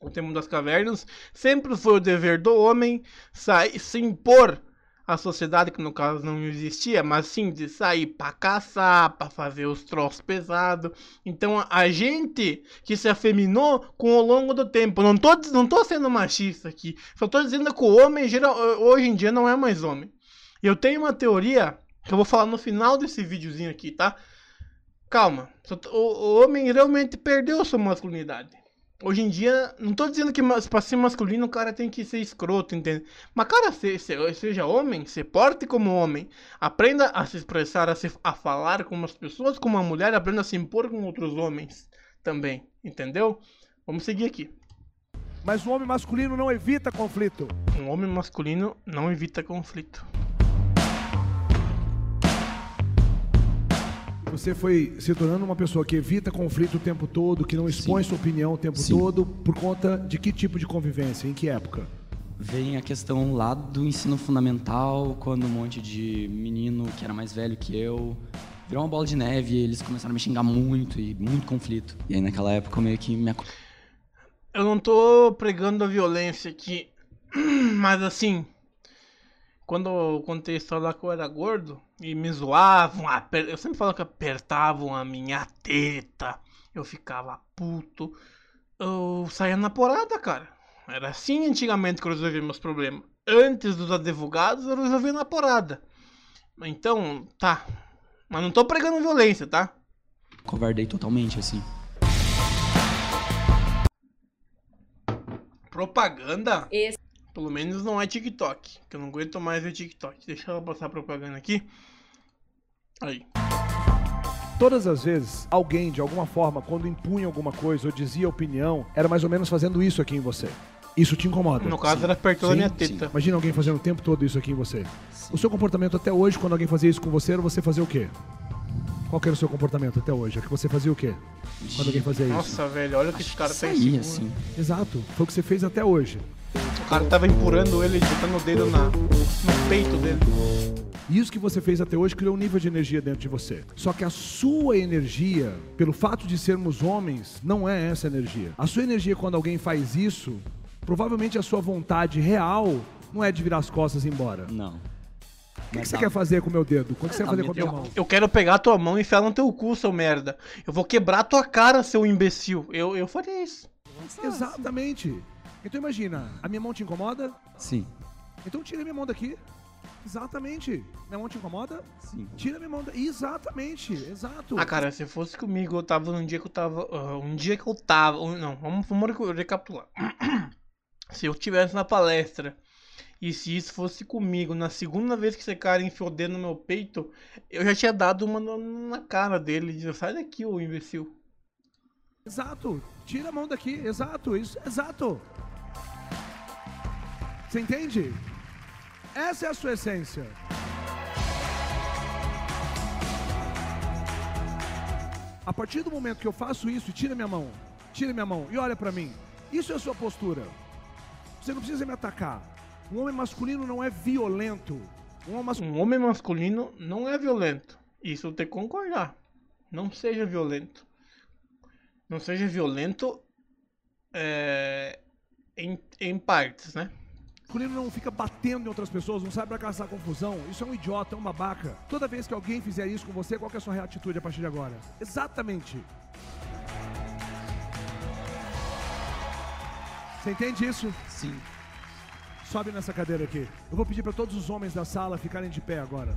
O tempo das cavernas sempre foi o dever do homem sair, se impor à sociedade, que no caso não existia, mas sim de sair pra caçar, pra fazer os troços pesados. Então a- gente que se afeminou com ao longo do tempo. Não tô, não tô sendo machista aqui, só tô dizendo que o homem geral, hoje em dia não é mais homem. Eu tenho uma teoria que eu vou falar no final desse videozinho aqui, tá? Calma. O, homem realmente perdeu sua masculinidade. Hoje em dia, não tô dizendo que pra ser masculino o cara tem que ser escroto, entende? Mas, cara, se, se- seja homem, se porte como homem. Aprenda a se expressar, a, se, a falar com as pessoas, como uma mulher, aprenda a se impor com outros homens também, entendeu? Vamos seguir aqui. Mas o homem masculino não evita conflito. Um homem masculino não evita conflito. Você foi se tornando uma pessoa que evita conflito o tempo todo, que não expõe sua opinião o tempo Sim. todo, por conta de que tipo de convivência? Em que época? Vem a questão lá do ensino fundamental, quando um monte de menino que era mais velho que eu virou uma bola de neve e eles começaram a me xingar muito e muito conflito. E aí naquela época eu meio que me Eu não tô pregando a violência aqui, mas assim, quando eu contei a história lá que eu era gordo e me zoavam, aper- eu sempre falo que apertavam a minha teta, eu ficava puto, eu saía na porrada, cara. Era assim antigamente que eu resolvia meus problemas. Antes dos advogados, eu resolvia na porrada. Então, tá. Mas não tô pregando violência, tá? covardei totalmente, assim. Propaganda? Esse- Pelo menos não é TikTok. Que eu não aguento mais ver TikTok. Deixa eu passar a propaganda aqui. Aí. Todas as vezes, alguém, de alguma forma, quando impunha alguma coisa ou dizia opinião, era mais ou menos fazendo isso aqui em você. Isso te incomoda? No caso, era apertando a Sim, minha sim. teta. Imagina alguém fazendo o tempo todo isso aqui em você. O seu comportamento até hoje, quando alguém fazia isso com você, era você fazer o quê? Qual que era o seu comportamento até hoje? É que você fazia o quê? Quando alguém fazia isso? Nossa, velho, olha o que esse cara inseguro. assim. Exato. Foi o que você fez até hoje. O cara tava empurrando ele, botando o dedo na, no peito dele. E isso que você fez até hoje criou um nível de energia dentro de você. Só que a sua energia, pelo fato de sermos homens, não é essa energia. A sua energia, quando alguém faz isso, provavelmente a sua vontade real não é de virar as costas e ir embora. Não. O que, que você quer fazer com o meu dedo? O que você quer fazer com a minha mão? Eu quero pegar tua mão e enfiar no teu cu, seu merda. Eu vou quebrar tua cara, seu imbecil. Eu, eu faria isso. Exatamente. Então imagina, a minha mão te incomoda? Sim. Então tira minha mão daqui. Exatamente. Minha mão te incomoda? Sim. Tira minha mão daqui. Exatamente. Exato. Ah, cara, se fosse comigo, eu tava num dia que eu tava. ah, um dia que eu tava. um- Não, vamos, vamos recapitular. se eu tivesse na palestra e se isso fosse comigo, na segunda vez que esse cara enfiou o dedo no meu peito, eu já tinha dado uma na, na cara dele. Dizendo, sai daqui, ô imbecil. Exato. Tira a mão daqui. Exato. Isso. Exato. Você entende? Essa é a sua essência. A partir do momento que eu faço isso, tira minha mão, tira minha mão e olha pra mim. Isso é a sua postura. Você não precisa me atacar. Um homem masculino não é violento. Um homem masculino Um homem masculino não é violento. Isso eu tenho que concordar. Não seja violento. Não seja violento é, em, em partes, né? Masculino não fica batendo em outras pessoas, não sabe pra caçar confusão. Isso é um idiota, é um babaca. Toda vez que alguém fizer isso com você, qual que é a sua real atitude a partir de agora? Exatamente. Você entende isso? Sim. Sobe nessa cadeira aqui. Eu vou pedir para todos os homens da sala ficarem de pé agora.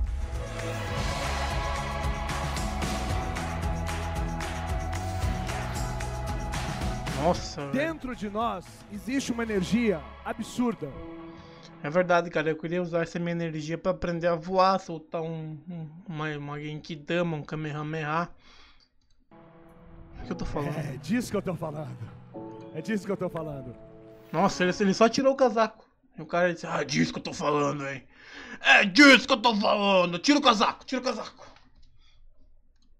Nossa. Dentro de nós existe uma energia absurda. É verdade, cara. Eu queria usar essa minha energia pra aprender a voar, soltar um, um uma, uma Genkidama, um Kamehameha. O que eu tô falando? É disso que eu tô falando. É disso que eu tô falando. Nossa, ele, ele só tirou o casaco. E o cara disse, ah, é disso que eu tô falando, hein? É disso que eu tô falando. Tira o casaco, tira o casaco.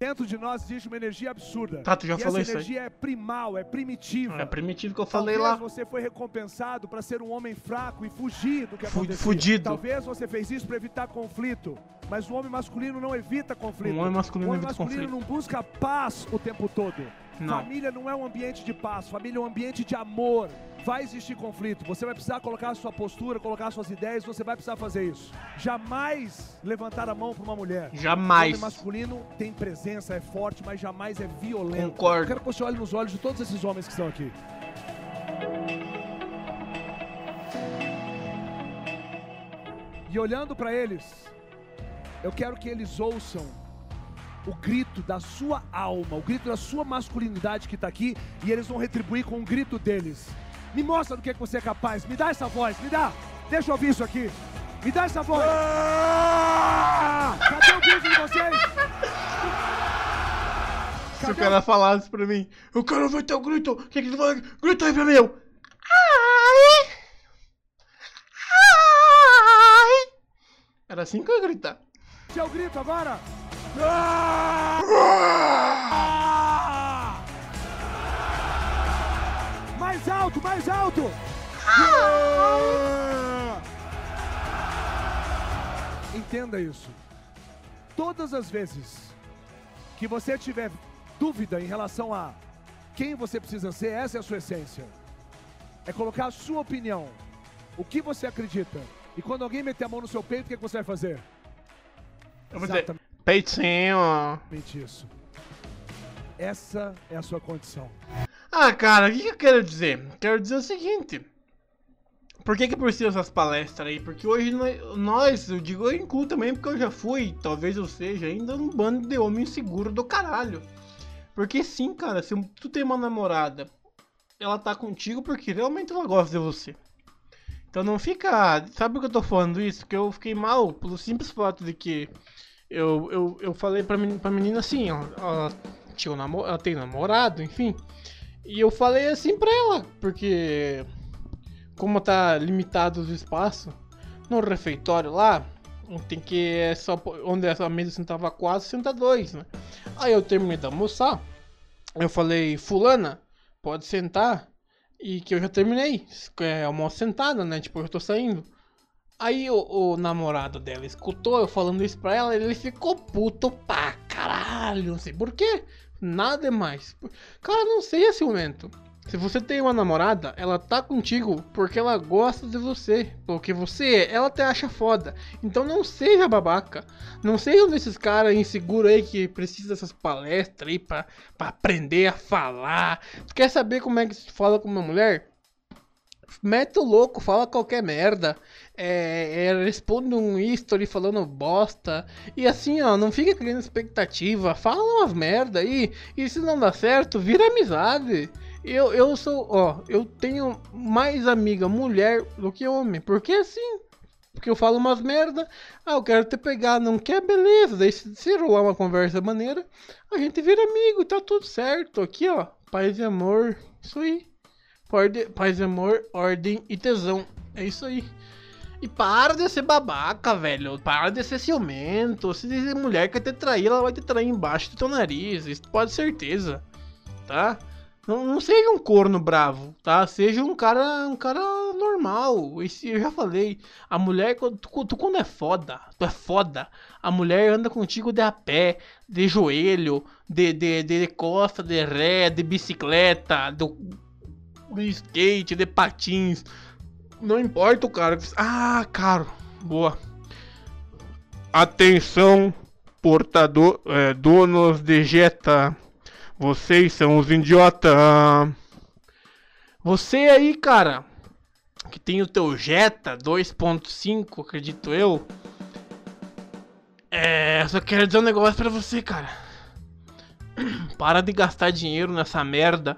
Dentro de nós existe uma energia absurda. Tá, tu já e falou essa isso aí. energia é primal, é primitiva. É primitivo que eu falei Talvez lá. você foi recompensado para ser um homem fraco e fugir do que acontecia. fudido. Talvez você fez isso para evitar conflito, mas o homem masculino não evita conflito. Um homem masculino o homem masculino não busca paz o tempo todo. Não. Família não é um ambiente de paz, família é um ambiente de amor. Vai existir conflito, você vai precisar colocar a sua postura, colocar as suas ideias, você vai precisar fazer isso. Jamais levantar a mão para uma mulher. O Jamais. homem masculino tem presença, é forte, mas jamais é violento. Concordo. Eu quero que você olhe nos olhos de todos esses homens que estão aqui. E olhando para eles, eu quero que eles ouçam o grito da sua alma, o grito da sua masculinidade que está aqui, e eles vão retribuir com o grito deles. Me mostra do que, que você é capaz, me dá essa voz, me dá, deixa eu ouvir isso aqui, me dá essa voz. Cadê o grito de vocês? Se o cara falasse pra mim, eu quero ver teu grito. O que que ele vai? Grita aí pra mim. eu, Ai! Ai! Era assim que eu ia gritar. o seu grito agora? Ah! Mais alto, mais alto! Entenda isso. Todas as vezes que você tiver dúvida em relação a quem você precisa ser, essa é a sua essência. É colocar a sua opinião, o que você acredita. E quando alguém meter a mão no seu peito, o que, que você vai fazer? Eu vou dizer, peitinho. Isso. Essa é a sua condição. Ah, cara, o que, eu quero dizer? Quero dizer o seguinte. Por que que precisa essas palestras aí? Porque hoje nós- eu digo, eu incluo também porque eu já fui, talvez eu seja ainda um bando de homem inseguro do caralho. Porque sim, cara, se tu tem uma namorada, ela tá contigo porque realmente ela gosta de você. Então não fica. Sabe por que eu tô falando isso? Que eu fiquei mal pelo simples fato de que eu, eu, eu falei pra menina, pra menina assim, ó, ela, tinha um namo, ela tem namorado, enfim. E eu falei assim pra ela, porque como tá limitado os espaços no refeitório lá, tem que é só onde essa mesa sentava quatro, senta dois, né? Aí eu terminei de almoçar, eu falei, fulana, pode sentar, e que eu já terminei, é, almoço sentada, né? Tipo, eu tô saindo. Aí o, o namorado dela escutou eu falando isso pra ela, ele ficou puto pra caralho, não sei por Nada demais. Cara, não sei esse momento. Se você tem uma namorada, ela tá contigo porque ela gosta de você. Porque você é, ela te acha foda. Então não seja babaca. Não seja um desses caras inseguros aí que precisa dessas palestras aí pra, pra aprender a falar. Tu quer saber como é que se fala com uma mulher? Mete o louco, fala qualquer merda. É, é, responde um history falando bosta. E assim, ó, não fica criando expectativa. Fala umas merda aí. E se não dá certo, vira amizade. Eu, eu sou, ó, eu tenho mais amiga mulher do que homem. Porque assim. Porque eu falo umas merda. Ah, eu quero te pegar, não quer? Beleza. Daí se, se rolar uma conversa maneira, a gente vira amigo, tá tudo certo. Aqui, ó, paz e amor. Isso aí. Paz e amor, ordem e tesão. É isso aí. E para de ser babaca, velho. Para de ser ciumento. Se mulher quer te trair, ela vai te trair embaixo do teu nariz. Isso pode certeza. Tá? Não, não seja um corno bravo, tá? Seja um cara, um cara normal. Esse, eu já falei. A mulher, tu, tu quando é foda, tu é foda. A mulher anda contigo de a pé, de joelho, de, de, de costa, de ré, de bicicleta, do, de skate, de patins. Não importa o cara. Ah, caro. Boa. Atenção, portador, é, donos de Jetta. Vocês são os idiota. Você aí, cara, que tem o teu Jetta 2.5, acredito eu. É, só quero dizer um negócio pra você, cara. Para de gastar dinheiro nessa merda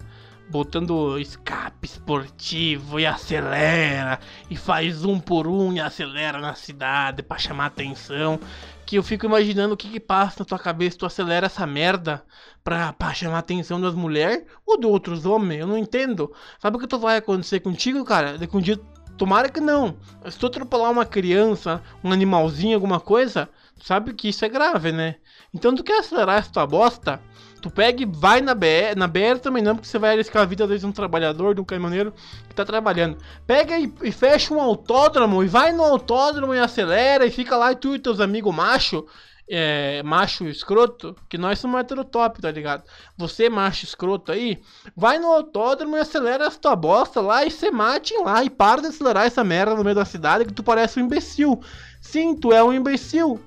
botando escape esportivo e acelera e faz um por um e acelera na cidade para chamar atenção. Que eu fico imaginando o que, que passa na tua cabeça, tu acelera essa merda pra, pra chamar atenção das mulheres ou de outros homens, eu não entendo. Sabe o que tu vai acontecer contigo, cara? De que um dia, tomara que não. Se tu atropelar uma criança, um animalzinho, alguma coisa, sabe que isso é grave, né? Então tu quer acelerar essa tua bosta? Tu pega e vai na BR, na BR também não, porque você vai arriscar a vida de um trabalhador, de um caminhoneiro que tá trabalhando. Pega e, e, fecha um autódromo e vai no autódromo e acelera e fica lá e tu e teus amigos macho, é, macho escroto, que nós somos heterotop, tá ligado? Você, macho escroto aí, vai no autódromo e acelera essa tua bosta lá e se mate lá e para de acelerar essa merda no meio da cidade que tu parece um imbecil. Sim, tu é um imbecil.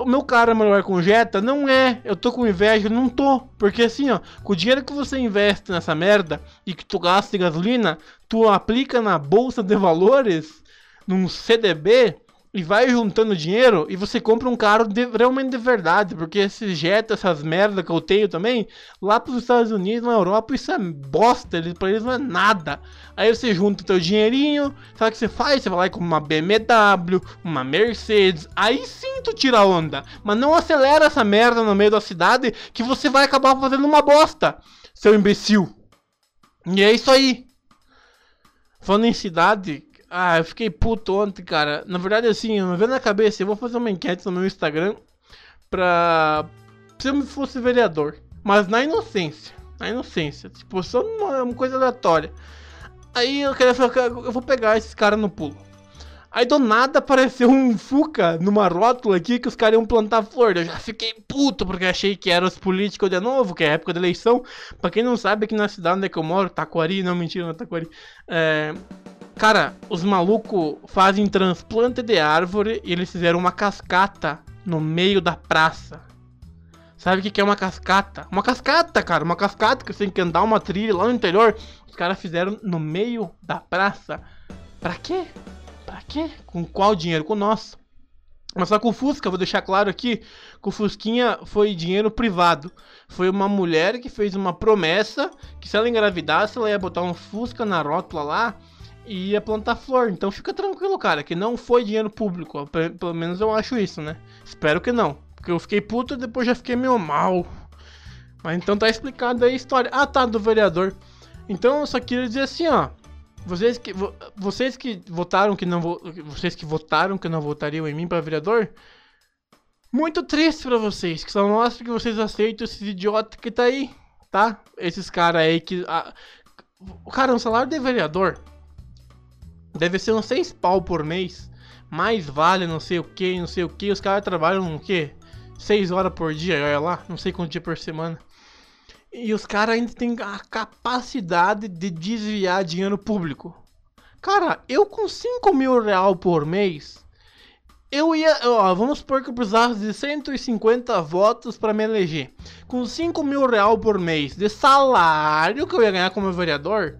O meu cara melhor com Jetta não é. Eu tô com inveja, não tô. Porque assim, ó, com o dinheiro que você investe nessa merda e que tu gasta de gasolina, tu aplica na bolsa de valores, num CDB, e vai juntando dinheiro e você compra um carro de, realmente de verdade, porque esse Jetta, essas merdas que eu tenho também, lá pros Estados Unidos, na Europa, isso é bosta, eles, pra eles não é nada. Aí você junta o teu dinheirinho, sabe o que você faz? Você vai lá com uma BMW, uma Mercedes, aí sim tu tira onda, mas não acelera essa merda no meio da cidade que você vai acabar fazendo uma bosta, seu imbecil. E é isso aí. Falando em cidade, ah, eu fiquei puto ontem, cara. Na verdade, assim, me vendo na cabeça, eu vou fazer uma enquete no meu Instagram pra. Se eu fosse vereador. Mas na inocência. Na inocência. Tipo, só uma, uma coisa aleatória. Aí eu queria falar, eu vou pegar esses caras no pulo. Aí do nada apareceu um Fuca numa rótula aqui que os caras iam plantar flor. Eu já fiquei puto porque achei que eram os políticos de novo, que é época da eleição. Pra quem não sabe, aqui na cidade onde é que eu moro, Taquari, não mentira, não é Taquari. É, Cara, os malucos fazem transplante de árvore e eles fizeram uma cascata no meio da praça. Sabe o que é uma cascata? Uma cascata, cara, uma cascata que você tem que andar uma trilha lá no interior. Os caras fizeram no meio da praça. Pra quê? Pra quê? Com qual dinheiro? Com o nosso. Mas só com o Fusca, vou deixar claro aqui, que o Fusquinha foi dinheiro privado. Foi uma mulher que fez uma promessa que se ela engravidasse, ela ia botar um Fusca na rótula lá e ia plantar flor. Então fica tranquilo, cara, que não foi dinheiro público. Pelo menos eu acho isso, né? Espero que não. Porque eu fiquei puto e depois já fiquei meio mal. Mas então tá explicado aí a história. Ah, tá, do vereador. Então eu só queria dizer assim, ó. Vocês que, vocês que votaram que não vocês que votaram que não votariam em mim para vereador, muito triste para vocês, que só mostra que vocês aceitam esses idiotas que tá aí, tá? Esses caras aí que ah, cara, um salário de vereador Deve ser uns 6 pau por mês. mais vale não sei o que, não sei o que. Os caras trabalham o quê? 6 horas por dia, olha lá, não sei quanto dia por semana. E os caras ainda têm a capacidade de desviar dinheiro público. Cara, eu com 5 mil real por mês, eu ia. Ó, vamos supor que eu precisasse de 150 votos para me eleger. Com 5 mil real por mês de salário que eu ia ganhar como vereador,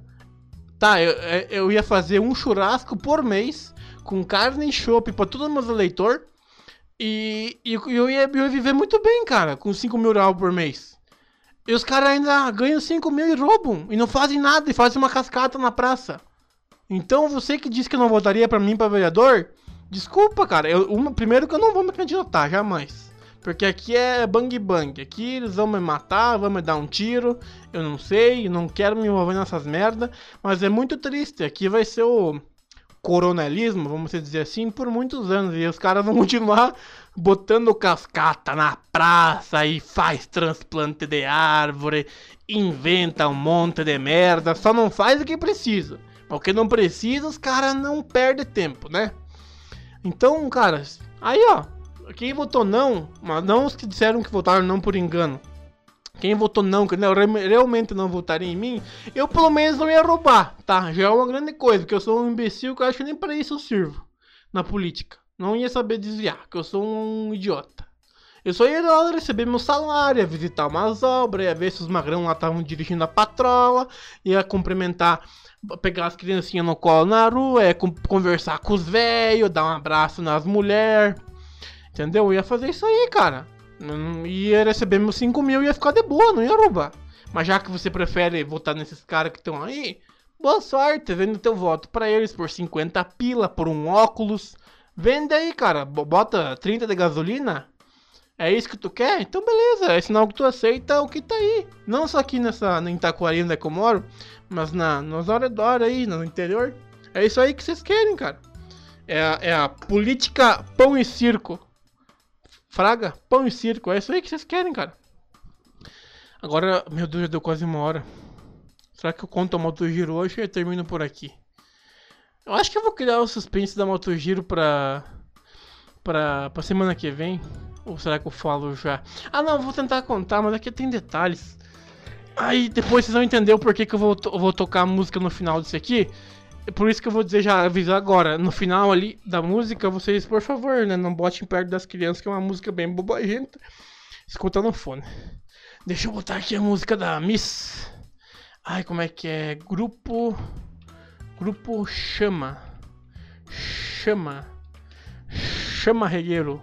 tá, eu, eu ia fazer um churrasco por mês com carne e chopp pra todos os meus eleitores. E, e eu, ia, eu ia viver muito bem, cara, com 5 mil reais por mês. E os caras ainda ganham 5 mil e roubam. E não fazem nada e fazem uma cascata na praça. Então você que disse que não votaria pra mim pra vereador, desculpa, cara. Eu, uma, primeiro que eu não vou me candidatar, jamais. Porque aqui é bang bang. Aqui eles vão me matar, vão me dar um tiro. Eu não sei, não quero me envolver nessas merda. Mas é muito triste. Aqui vai ser o coronelismo, vamos dizer assim, por muitos anos. E os caras vão continuar botando cascata na praça e faz transplante de árvore, inventa um monte de merda, só não faz o que precisa. Porque não precisa, os caras não perdem tempo, né? Então, caras, aí ó, quem votou não, mas não os que disseram que votaram não por engano. Quem votou não, que não, realmente não votaria em mim, eu pelo menos não ia roubar, tá? Já é uma grande coisa, porque eu sou um imbecil que eu acho que nem para isso eu sirvo na política. Não ia saber desviar, que eu sou um idiota. Eu só ia lá receber meu salário, ia visitar umas obras, ia ver se os magrão lá estavam dirigindo a patrola, ia cumprimentar, pegar as criancinhas no colo na rua, ia conversar com os velhos, dar um abraço nas mulheres. Entendeu? Eu ia fazer isso aí, cara. Ia receber meus 5 mil e ia ficar de boa, não ia roubar. Mas já que você prefere votar nesses caras que estão aí, boa sorte, vendo teu voto para eles por 50 pila, por um óculos. Vende aí, cara. Bota 30 de gasolina, é isso que tu quer? Então beleza, é sinal que tu aceita o que tá aí. Não só aqui nessa, em Itacoari, onde é que eu moro, mas na, nos arredores aí, no interior. É isso aí que vocês querem, cara. É é a política pão e circo. Fraga, pão e circo. É isso aí que vocês querem, cara. Agora, meu Deus, já deu quase uma hora. Será que eu conto a Motogiro hoje e termino por aqui? Eu acho que eu vou criar o suspense da Motogiro pra, pra, pra semana que vem. Ou será que eu falo já? Ah, não, vou tentar contar, mas aqui tem detalhes. Aí depois vocês vão entender o porquê que eu vou, to vou tocar a música no final disso aqui. Por isso que eu vou dizer já, avisar agora. No final ali da música, vocês, por favor, né? Não botem perto das crianças, que é uma música bem bobagenta. Escuta no fone. Deixa eu botar aqui a música da Miss. Ai, como é que é? Grupo. Grupo Chama. Chama. Chama Regueiro.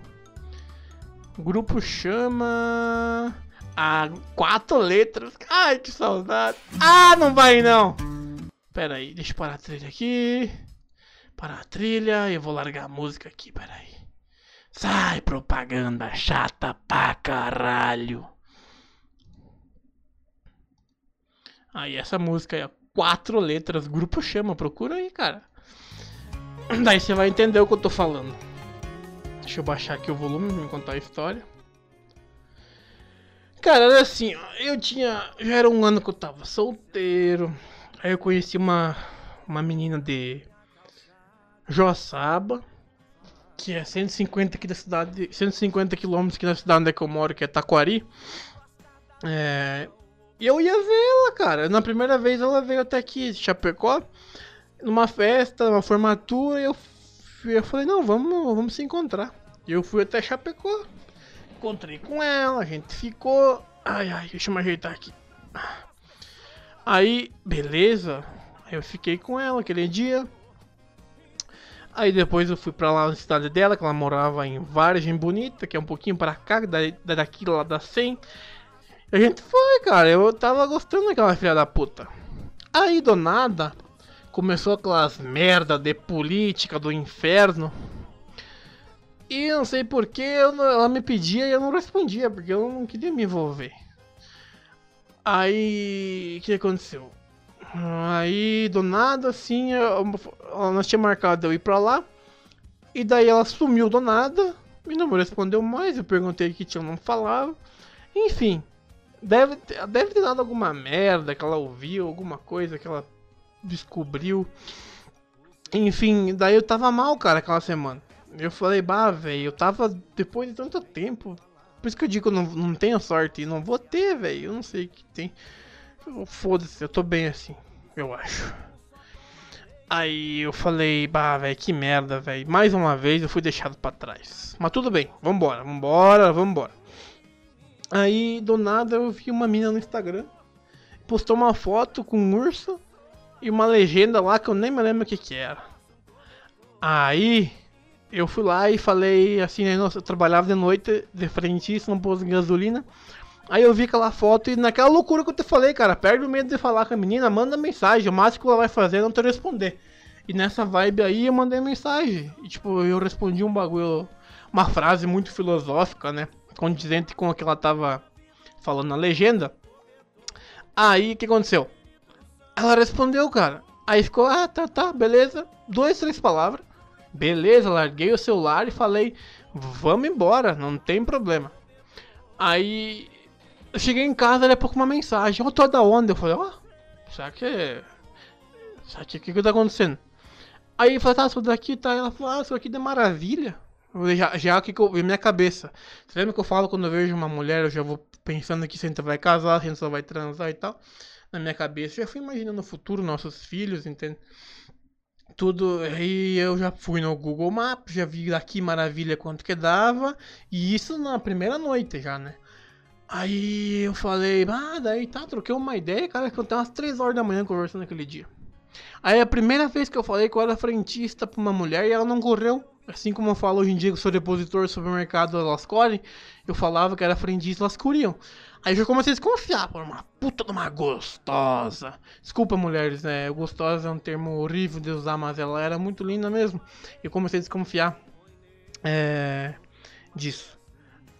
Grupo chama. Ah, quatro letras. Ai, que saudade. Ah, não vai não. Pera aí, deixa eu parar a trilha aqui. Parar a trilha. Eu vou largar a música aqui, pera aí. Sai, propaganda chata pra caralho. Aí, essa música é quatro letras. Grupo chama, procura aí, cara. Daí você vai entender o que eu tô falando. Deixa eu baixar aqui o volume pra me contar a história. Cara, era assim, eu tinha. Já era um ano que eu tava solteiro. Aí eu conheci uma, uma menina de Joaçaba, que é 150 aqui da cidade, 150 quilômetros aqui da cidade onde é que eu moro, que é Taquari. É, e eu ia ver ela, cara. Na primeira vez ela veio até aqui, Chapecó, numa festa, uma formatura, e eu, eu falei, não, vamos, vamos se encontrar. Eu fui até Chapecó. Encontrei com ela, a gente ficou. Ai, ai, deixa eu me ajeitar aqui. Aí, beleza. Eu fiquei com ela aquele dia. Aí depois eu fui pra lá na cidade dela, que ela morava em Vargem Bonita, que é um pouquinho pra cá, da, daqui lá da 100. E a gente foi, cara. Eu tava gostando daquela filha da puta. Aí do nada, começou aquelas merda de política do inferno. E não sei porquê, ela me pedia e eu não respondia, porque eu não queria me envolver. Aí, o que aconteceu? Aí, do nada, assim, eu, nós tínhamos marcado eu ir pra lá. E daí ela sumiu do nada e não me respondeu mais. Eu perguntei o que tinha, não falava. Enfim, deve, deve ter dado alguma merda que ela ouviu, alguma coisa que ela descobriu. Enfim, daí eu tava mal, cara, aquela semana. Eu falei, bah, velho, eu tava depois de tanto tempo. Por isso que eu digo não, não tenho sorte. Não vou ter, velho. Eu não sei o que tem. Foda-se, eu tô bem assim, eu acho. Aí eu falei, bah, velho, que merda, velho. Mais uma vez eu fui deixado pra trás. Mas tudo bem, vambora, vambora, vambora. Aí, do nada, eu vi uma mina no Instagram. Postou uma foto com um urso e uma legenda lá que eu nem me lembro o que que era. Aí, eu fui lá e falei assim, né, nossa, eu trabalhava de noite de frentista num posto de gasolina. Aí eu vi aquela foto e naquela loucura que eu te falei, cara, perde o medo de falar com a menina, manda mensagem, o máximo que ela vai fazer é não te responder. E nessa vibe aí eu mandei mensagem. E tipo, eu respondi um bagulho, uma frase muito filosófica, né? Condizente com o que ela tava falando na legenda. Aí o que aconteceu? Ela respondeu, cara. Aí ficou, ah, tá, tá, beleza. Duas, três palavras. Beleza, larguei o celular e falei, vamos embora, não tem problema. Aí eu cheguei em casa, daqui a pouco uma mensagem, eu tô da onda. Eu falei, ó, oh, será que. Será que o que, que tá acontecendo? Aí eu falei, tá, sou daqui, tá? Ela falou, ah, isso aqui é maravilha. Já, já que eu, minha cabeça. Você lembra que eu falo quando eu vejo uma mulher, eu já vou pensando que gente vai casar, a gente só vai transar e tal. Na minha cabeça, eu já fui imaginando o futuro, nossos filhos, entende? Tudo, aí eu já fui no Google Maps, já vi aqui maravilha quanto que dava, e isso na primeira noite já, né? Aí eu falei, ah, daí tá, troquei uma ideia, cara, que eu tenho umas 3 horas da manhã conversando aquele dia. Aí a primeira vez que eu falei que eu era frentista pra uma mulher e ela não correu. Assim como eu falo hoje em dia que sou depositor do supermercado elas correm, eu falava que era frentista elas curiam. Aí eu comecei a desconfiar, por uma puta de uma gostosa. Desculpa, mulheres, né? Gostosa é um termo horrível de usar, mas ela era muito linda mesmo. Eu comecei a desconfiar é, disso.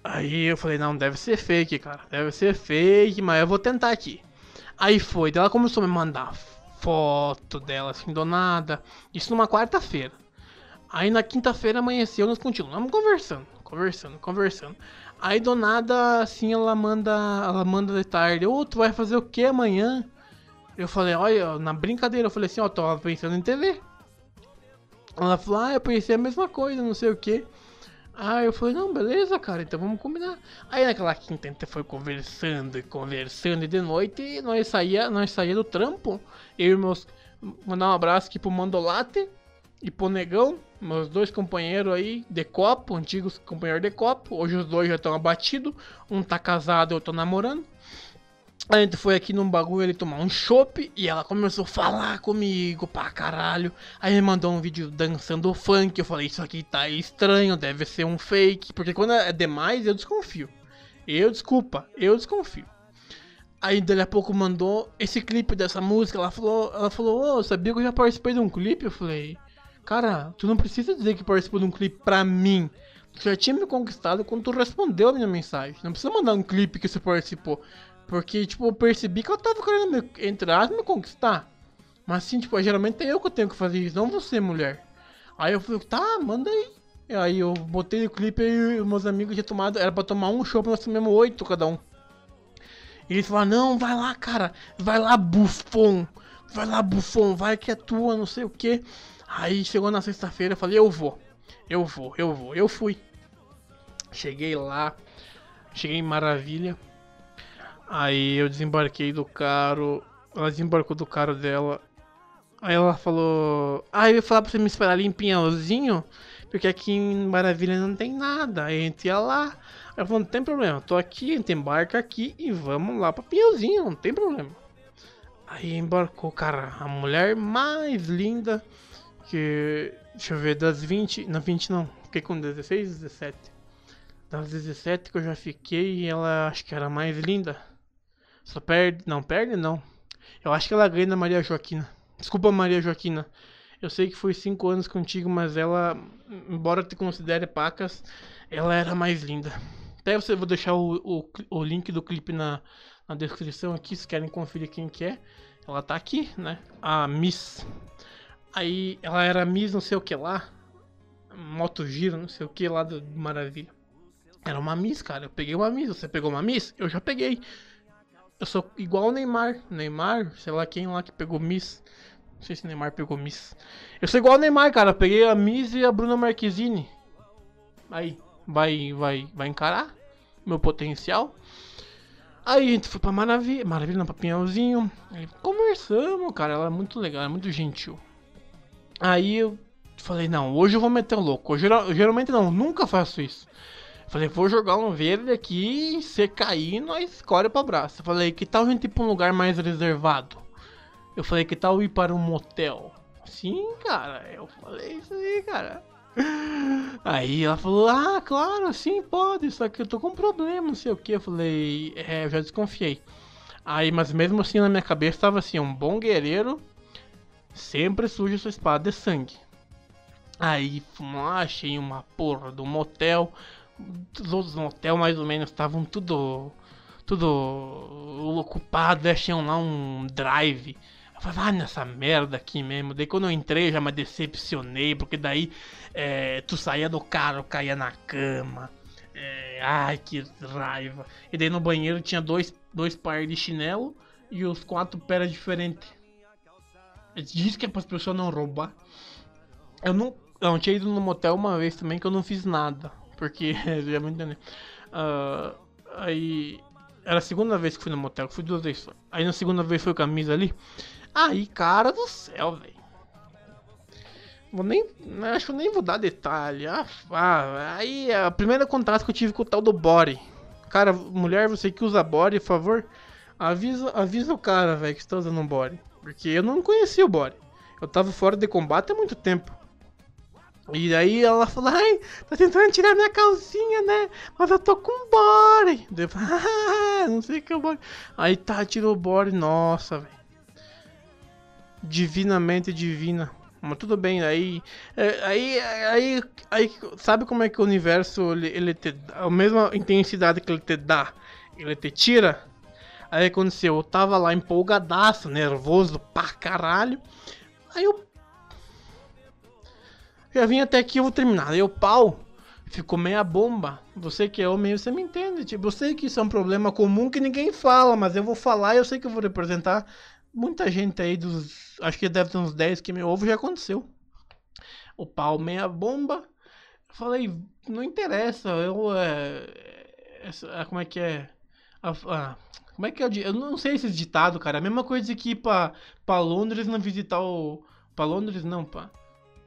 Aí eu falei, não, deve ser fake, cara. Deve ser fake, mas eu vou tentar aqui. Aí foi, ela começou a me mandar foto dela, assim, do nada. Isso numa quarta-feira. Aí na quinta-feira amanheceu, nós continuamos conversando, conversando, conversando. Aí do nada, assim, ela manda, ela manda de tarde, ô, tu vai fazer o que amanhã? Eu falei, olha, na brincadeira, eu falei assim, ó, tô pensando em TV. Ela falou, ah, eu pensei a mesma coisa, não sei o que. Aí eu falei, não, beleza, cara, então vamos combinar. Aí naquela quinta a gente foi conversando e conversando e de noite nós saía, nós saía do trampo. Eu e meus. Mandar um abraço aqui pro Mandolate e pro Negão, meus dois companheiros aí de copo, antigos companheiros de copo. Hoje os dois já estão abatidos. Um tá casado, eu tô namorando. A gente foi aqui num bagulho ele tomar um chopp e ela começou a falar comigo pra caralho. Aí ele mandou um vídeo dançando funk. Eu falei, isso aqui tá estranho, deve ser um fake. Porque quando é demais, eu desconfio. Eu, desculpa, eu desconfio. Aí dali a pouco mandou esse clipe dessa música. Ela falou, ela falou, oh, sabia que eu já participei de um clipe? Eu falei, cara, tu não precisa dizer que participou de um clipe pra mim. Tu já tinha me conquistado quando tu respondeu a minha mensagem. Não precisa mandar um clipe que você participou. Porque, tipo, eu percebi que eu tava querendo, me, entre me conquistar. Mas, assim, tipo, geralmente é eu que tenho que fazer isso, não você, mulher. Aí eu falei, tá, manda aí. E aí eu botei o clipe e meus amigos tinham tomado, era pra tomar um show, nós tomamos oito cada um. E eles falaram, não, vai lá, cara, vai lá, bufão. Vai lá, bufão, vai que é tua, não sei o que. Aí chegou na sexta-feira, eu falei, eu vou. Eu vou, eu vou. Eu fui. Cheguei lá, cheguei em Maravilha. Aí eu desembarquei do carro. Ela desembarcou do carro dela. Aí ela falou. Ah, eu ia falar pra você me esperar ali em Pinhalzinho. Porque aqui em Maravilha não tem nada. Aí a gente ia lá. Ela falou, não tem problema, tô aqui, a gente embarca aqui e vamos lá pra Pinhalzinho, não tem problema. Aí embarcou, cara, a mulher mais linda que. Deixa eu ver, das 20. Não, 20 não. Fiquei com 16, 17. Das 17 que eu já fiquei, ela acho que era mais linda. Só perde. Não, perde não. Eu acho que ela ganha da Maria Joaquina. Desculpa, Maria Joaquina. Eu sei que foi 5 anos contigo, mas ela, embora te considere pacas, ela era mais linda. Até você vou deixar o, o, o link do clipe na, na descrição aqui, se querem conferir quem que é. Ela tá aqui, né? A Miss. Aí ela era Miss não sei o que lá. Moto Giro, não sei o que lá do Maravilha. Era uma Miss, cara. Eu peguei uma Miss. Você pegou uma Miss? Eu já peguei. Eu sou igual o Neymar. Neymar, sei lá quem lá que pegou Miss. Não sei se Neymar pegou Miss. Eu sou igual o Neymar, cara. Eu peguei a Miss e a Bruna Marquezine. Aí, vai, vai, vai encarar meu potencial. Aí a gente foi pra Maravilha, Maravilha não, pra Pinhalzinho. Aí conversamos, cara, ela é muito legal, é muito gentil. Aí eu falei, não, hoje eu vou meter o louco. Eu, geral- geralmente não, nunca faço isso. Falei, vou jogar um verde aqui, você cair, nós escolhe pra braço. Falei, que tal a gente ir pra um lugar mais reservado? Eu falei, que tal ir para um motel? Sim, cara, eu falei isso aí, cara. Aí ela falou, ah, claro, sim, pode, só que eu tô com um problema, não sei o que. Eu falei, é, eu já desconfiei. Aí, mas mesmo assim na minha cabeça tava assim, um bom guerreiro sempre suja sua espada de sangue. Aí achei uma porra do motel. Os outros motel mais ou menos estavam tudo. Tudo ocupado, achei lá um drive. Eu falei, ah, nessa merda aqui mesmo. Daí quando eu entrei já me decepcionei, porque daí é, tu saía do carro, caía na cama. É, ai, que raiva. E daí no banheiro tinha dois, dois pares de chinelo e os quatro pés diferentes. Diz que é para as pessoas não roubar. Eu não, eu tinha ido no motel uma vez também que eu não fiz nada. Porque, já me entendeu. Ah, aí, era a segunda vez que fui no motel, fui duas vezes só. Aí na segunda vez foi camisa ali. Aí, cara do céu, velho. Vou nem. Acho que eu nem vou dar detalhe. Ah, ah, aí, a primeira contato que eu tive com o tal do body. Cara, mulher, você que usa body, por favor, avisa, avisa o cara, velho, que está usando um body. Porque eu não conhecia o body. Eu tava fora de combate há muito tempo. E aí ela falou, ai, tá tentando tirar minha calcinha, né? Mas eu tô com. Daí eu falei, ah, não sei o que é o body. Aí tá, tirou o body, nossa, velho. Divinamente divina. Mas tudo bem, aí, é, aí, aí, aí, sabe como é que o universo ele, ele te a mesma intensidade que ele te dá, ele te tira? Aí aconteceu, eu tava lá empolgadaço, nervoso pra caralho. Aí eu já vim até aqui, eu vou terminar. Aí o pau ficou meia bomba. Você que é homem, você me entende. Tipo, eu sei que isso é um problema comum que ninguém fala, mas eu vou falar e eu sei que eu vou representar muita gente aí dos. Acho que deve ter uns 10 que me ouvem, já aconteceu. O pau meia bomba. Eu falei, não interessa, eu. É, essa- como é que é? A- a- como é que é o di- Eu não sei esses ditados, cara. A mesma coisa que ir pra, pra Londres não visitar o. Pra Londres não, pá.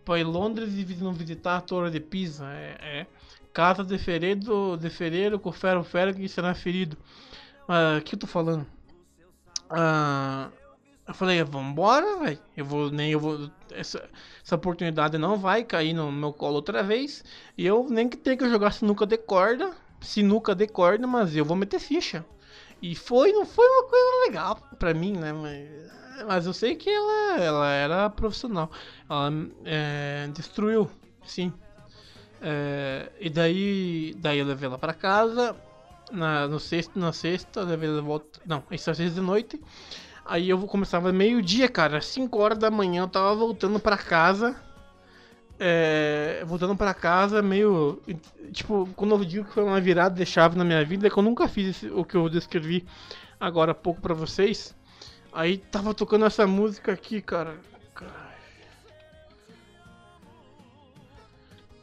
Pra ir Londres e não visitar a Torre de Pisa. É. é. Casa de fereiro, de fereiro com ferro ferro que será ferido. Ah, O que eu tô falando? Ah, eu falei, vambora, velho. Eu vou, nem eu vou. Essa, essa oportunidade não vai cair no meu colo outra vez. E eu nem que tenha que jogar sinuca de corda. Sinuca de corda, mas eu vou meter ficha. E foi, não foi uma coisa legal pra mim, né? Mas, mas eu sei que ela, ela era profissional. Ela é, destruiu, sim. É, e daí, daí eu levei ela pra casa. Na, no sexto, na sexta, levei ela volta. Não, isso é sexta de noite. Aí eu começava meio-dia, cara. 5 horas da manhã eu tava voltando pra casa. É, voltando pra casa, meio. Tipo, quando eu digo que foi uma virada de chave na minha vida, é que eu nunca fiz esse- o que eu descrevi agora há pouco pra vocês. Aí tava tocando essa música aqui, cara.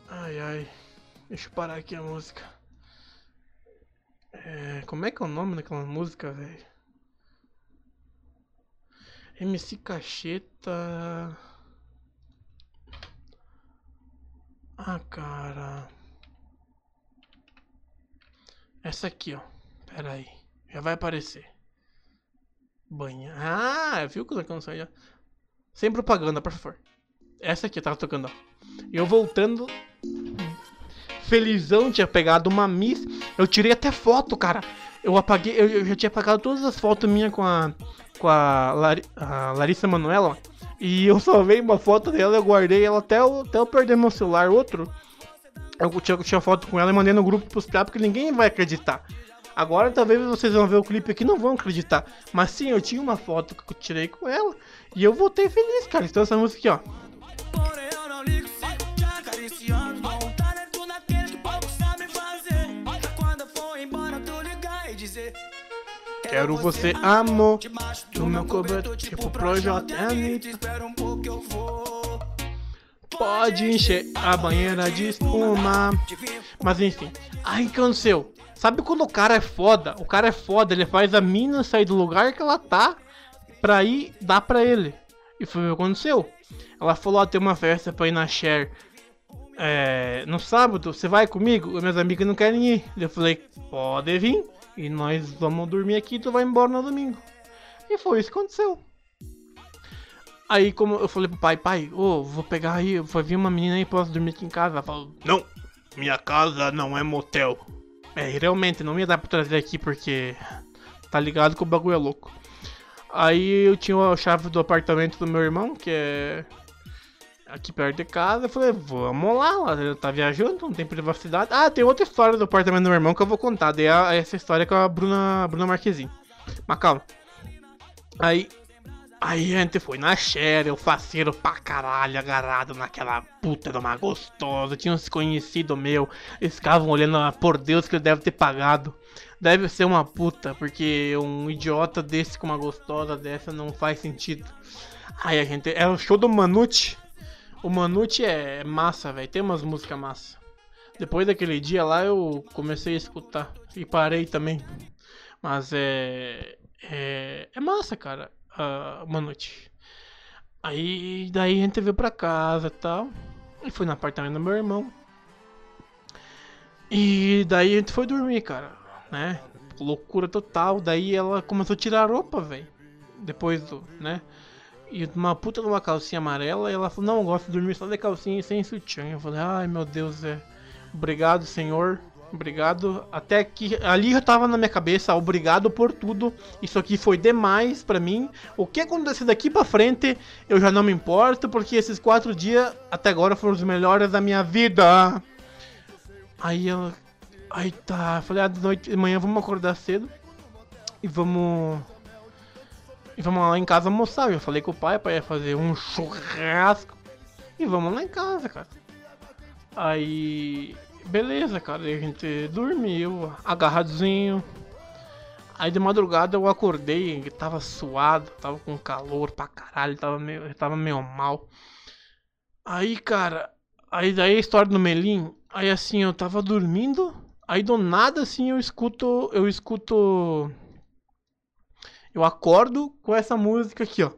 Ai ai. Deixa eu parar aqui a música. É, como é que é o nome daquela música, velho? MC Cacheta. Ah, cara. Essa aqui, ó. Pera aí. Já vai aparecer. Banha. Ah, viu que eu canção já? Sem propaganda, por favor. Essa aqui tava tocando, ó. Eu voltando. Felizão, tinha pegado uma miss. Eu tirei até foto, cara. Eu apaguei. Eu, eu já tinha apagado todas as fotos minhas com a. Com a, Lari- a Larissa Manoela. E eu salvei uma foto dela, eu guardei ela até eu, até eu perder meu celular. Outro. Eu tinha, eu tinha foto com ela e mandei no grupo pros caras, porque ninguém vai acreditar. Agora talvez vocês vão ver o clipe aqui não vão acreditar. Mas sim, eu tinha uma foto que eu tirei com ela. E eu voltei feliz, cara. Então essa música aqui, ó. Quero você, amor. Do meu cobertor, tipo Projota. Espera um pouco eu vou Pode encher a banheira de espuma. Mas enfim, aí que aconteceu? Sabe quando o cara é foda? O cara é foda, ele faz a mina sair do lugar que ela tá pra ir dar pra ele. E foi o que aconteceu. Ela falou: ó, tem uma festa pra ir na Share é, no sábado, você vai comigo? Minhas amigas não querem ir. Eu falei: pode vir. E nós vamos dormir aqui e tu vai embora no domingo. E foi isso que aconteceu. Aí como eu falei pro pai, pai, ô, vou pegar aí, vai vir uma menina aí, posso dormir aqui em casa? Ela falou, não, minha casa não é motel. É, realmente, não ia dar pra trazer aqui porque tá ligado que o bagulho é louco. Aí eu tinha a chave do apartamento do meu irmão, que é aqui perto de casa. Eu falei, vamos lá, lá tá viajando, não tem privacidade. Ah, tem outra história do apartamento do meu irmão que eu vou contar. Daí é essa história com a Bruna, Bruna Marquezine. Mas calma. Aí Aí a gente foi na Sherry, o faceiro pra caralho, agarrado naquela puta de uma gostosa. Tinha uns conhecidos meu, eles ficavam olhando, ah, por Deus que ele deve ter pagado. Deve ser uma puta, porque um idiota desse com uma gostosa dessa não faz sentido. Aí a gente. É o show do Manute. O Manute é massa, velho. Tem umas músicas massa. Depois daquele dia lá eu comecei a escutar. E parei também. Mas é. É, é massa, cara uh, uma noite. Aí daí a gente veio pra casa e tal. E fui no apartamento do meu irmão. E daí a gente foi dormir, cara. Né? Loucura total. Daí ela começou a tirar a roupa, velho. Depois do, né? E uma puta de uma calcinha amarela. E ela falou: Não, eu gosto de dormir só de calcinha e sem sutiã. Eu falei: Ai meu Deus, é. Obrigado, senhor. Obrigado. Até que ali já tava na minha cabeça, obrigado por tudo. Isso aqui foi demais para mim. O que acontecer daqui para frente, eu já não me importo, porque esses quatro dias até agora foram os melhores da minha vida. Aí eu. Aí tá. Falei, ah, de noite, de manhã vamos acordar cedo. E vamos. E vamos lá em casa almoçar. Eu falei com o pai, pai ia fazer um churrasco. E vamos lá em casa, cara. Aí Beleza, cara, a gente dormiu, agarradinho. Aí de madrugada eu acordei, tava suado, tava com calor pra caralho, tava meio, tava meio mal. Aí, cara, aí daí a história do Melim, aí assim, eu tava dormindo, aí do nada assim eu escuto, eu escuto eu acordo com essa música aqui, ó.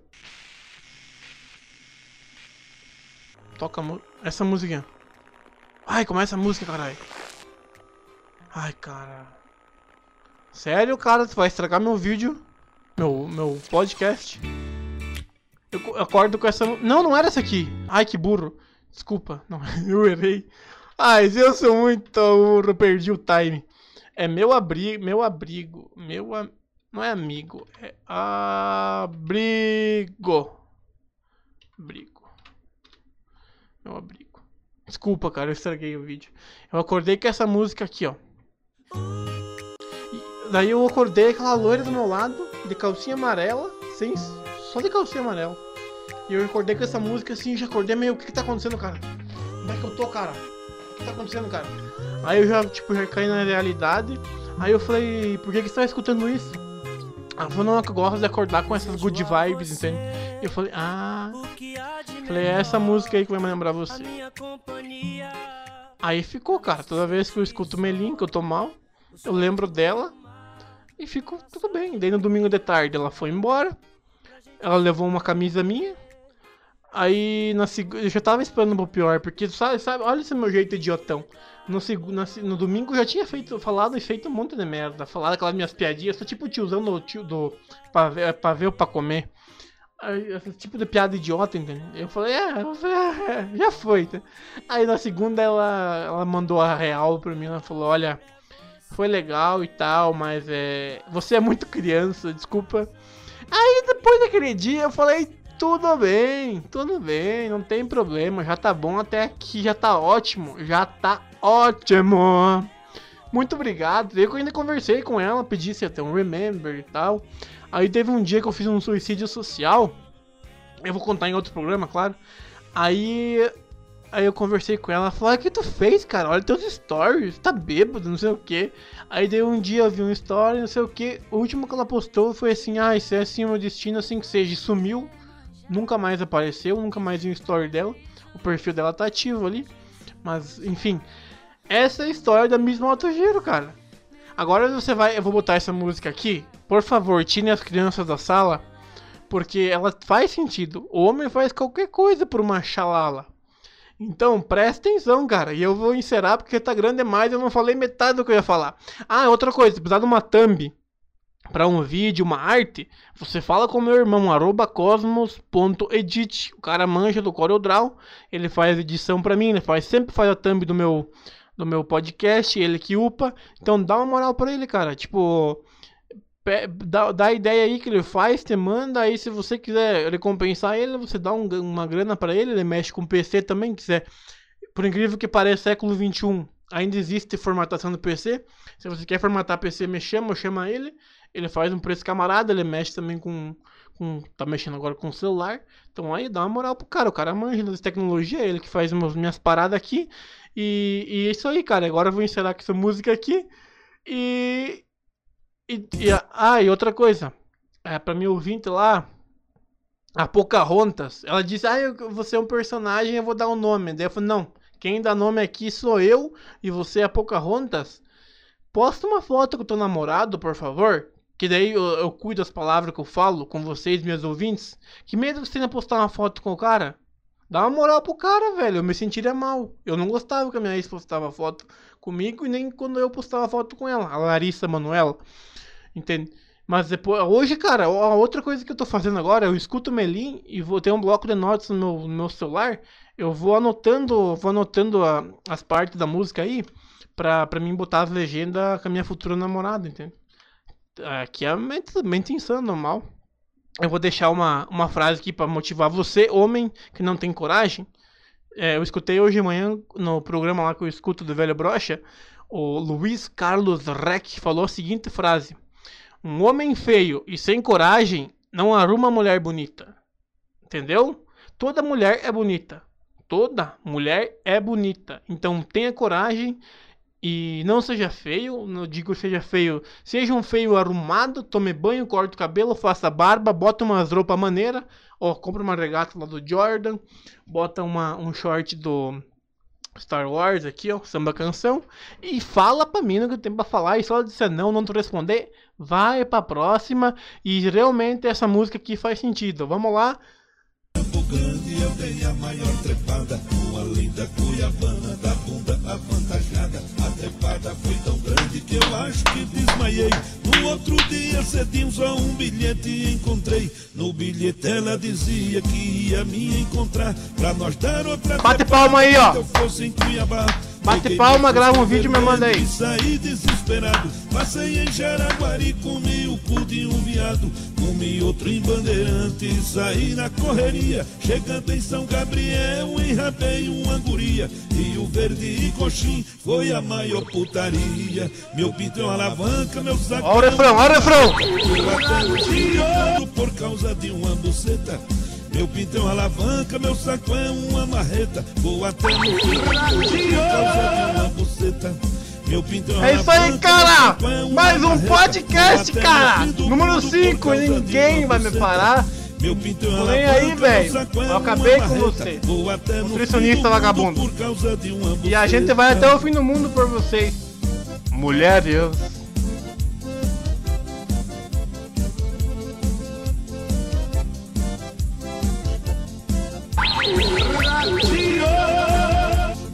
Toca essa música. Ai, começa a música, caralho. Ai, cara. Sério, cara, tu vai estragar meu vídeo? Meu, meu podcast? Eu acordo com essa... Não, não era essa aqui. Ai, que burro. Desculpa. Não, eu errei. Ai, eu sou muito burro. Perdi o time. É meu abrigo. Meu abrigo. Meu... A... Não é amigo. É abrigo. Abrigo. Meu abrigo. Desculpa, cara, eu estraguei o vídeo. Eu acordei com essa música aqui, ó. E daí eu acordei aquela loira do meu lado, de calcinha amarela, sem, só de calcinha amarela. E eu acordei com essa música assim, já acordei meio, o que que tá acontecendo, cara? Como é que eu tô, cara? O que tá acontecendo, cara? Aí eu já, tipo, já caí na realidade. Aí eu falei, por que que você tá escutando isso? Ela falou, não, gosto de acordar com essas good vibes, entende? Eu falei, ah... Falei, é essa música aí que vai me lembrar você. Aí ficou, cara. Toda vez que eu escuto Melim, que eu tô mal, eu lembro dela e fico tudo bem. Daí no domingo de tarde ela foi embora. Ela levou uma camisa minha. Aí na segunda. Eu já tava esperando pro pior, porque sabe, sabe, olha esse meu jeito idiotão. No, no, no domingo eu já tinha feito, falado e feito um monte de merda. Falado aquelas minhas piadinhas. Sou tipo tiozão do, tio, do ver ou pra comer esse tipo de piada idiota, entendeu? Eu falei, é, é já foi. Tá? Aí na segunda ela, ela mandou a real pra mim, ela falou, olha, foi legal e tal, mas é. Você é muito criança, desculpa. Aí depois daquele dia eu falei, tudo bem, tudo bem, não tem problema, já tá bom até aqui, já tá ótimo, já tá ótimo. Muito obrigado. Eu ainda conversei com ela, pedi se ter um remember e tal. Aí teve um dia que eu fiz um suicídio social. Eu vou contar em outro programa, claro. Aí. Aí eu conversei com ela, falou, o que tu fez, cara? Olha teus stories, tá bêbado, não sei o que. Aí deu um dia eu vi um story, não sei o que. O último que ela postou foi assim, ah, isso é assim o meu destino, assim que seja. E sumiu, nunca mais apareceu, nunca mais vi um story dela. o perfil dela tá ativo ali. Mas, enfim. Essa é a história da Miss Motogiro, cara. Agora você vai. Eu vou botar essa música aqui. Por favor, tire as crianças da sala. Porque ela faz sentido. O homem faz qualquer coisa por uma xalala. Então, presta atenção, cara. E eu vou encerrar porque tá grande demais. Eu não falei metade do que eu ia falar. Ah, outra coisa. Precisar de uma thumb para um vídeo, uma arte, você fala com meu irmão, arroba cosmos.edit. O cara manja do CorelDRAW. Ele faz edição para mim. Ele faz, sempre faz a thumb do meu, do meu podcast. Ele que upa. Então, dá uma moral pra ele, cara. Tipo dá, dá a ideia aí que ele faz, te manda, aí se você quiser recompensar ele, você dá um- uma grana pra ele, ele mexe com PC também, quiser. Por incrível que pareça, século XXI, ainda existe formatação do PC. Se você quer formatar PC, me chama, chama ele. Ele faz um preço camarada, ele mexe também com, com. Tá mexendo agora com o celular. Então aí dá uma moral pro cara. O cara manja das tecnologias, é ele que faz meus, minhas paradas aqui. E, e é isso aí, cara. Agora eu vou encerrar com essa música aqui. E, e, e ah, e outra coisa. É, pra mim ouvinte lá, a Pocahontas, ela disse, ah, você é um personagem, eu vou dar um nome. Daí eu falei, não, quem dá nome aqui sou eu e você é a Pocahontas. Posta uma foto com o teu namorado, por favor. Que daí eu, eu cuido das palavras que eu falo com vocês, meus ouvintes. Que medo você não postar uma foto com o cara. Dá uma moral pro cara, velho. Eu me sentiria mal. Eu não gostava que a minha ex postava foto comigo e nem quando eu postava foto com ela, a Larissa Manuela. Entende? Mas depois, hoje, cara, a outra coisa que eu tô fazendo agora, eu escuto Melim e vou ter um bloco de notas no meu, no meu celular. Eu vou anotando, vou anotando a- as partes da música aí pra, pra mim botar as legendas com a minha futura namorada, entende? Aqui é mente, mente insana, normal. Eu vou deixar uma, uma frase aqui pra motivar você, homem que não tem coragem. É, eu escutei hoje de manhã no programa lá que eu escuto do Velho Brocha, o Luiz Carlos Reck falou a seguinte frase: Um homem feio e sem coragem não arruma mulher bonita. Entendeu? Toda mulher é bonita. Toda mulher é bonita. Então tenha coragem e não seja feio. Não digo seja feio. Seja um feio arrumado, tome banho, corte o cabelo, faça barba, bota umas roupas maneiras. Ó, compra uma regata lá do Jordan, bota uma, um short do Star Wars aqui, ó, samba canção, e fala pra mim no que tenho pra falar, e se ela disser não, não tu responder, vai pra próxima, e realmente essa música aqui faz sentido. Vamos lá. Campo Grande eu a maior trepada Uma linda cuiabana da bunda avantajada A trepada foi tão grande que eu acho que desmaiei. No outro dia cedinho só um bilhete encontrei. No bilhete ela dizia que ia me encontrar. Pra nós dar outra Bate palma aí, ó. Bate palma, grava um vídeo e me manda aí. Saí desesperado Passei em Jaraguari, comi o cu de um viado Comi outro em Bandeirante, saí na correria Chegando em São Gabriel, enrabei uma guria E o verde e coxim foi a maior putaria Meu pinto é uma alavanca, meu saco Ó o é refrão, ó o refrão. eu até por causa de uma buceta. Meu é uma alavanca, meu saco é uma marreta. Vou até no uma buceta. Meu pinto é uma É isso aí, cara! é Mais um podcast, cara! Número mundo por 5, causa de ninguém vai me parar. Meu é uma Tô nem aí, velho. é Eu acabei com você. Nutricionista vagabundo. Por causa de uma E a gente vai até o fim do mundo por vocês. Mulheres.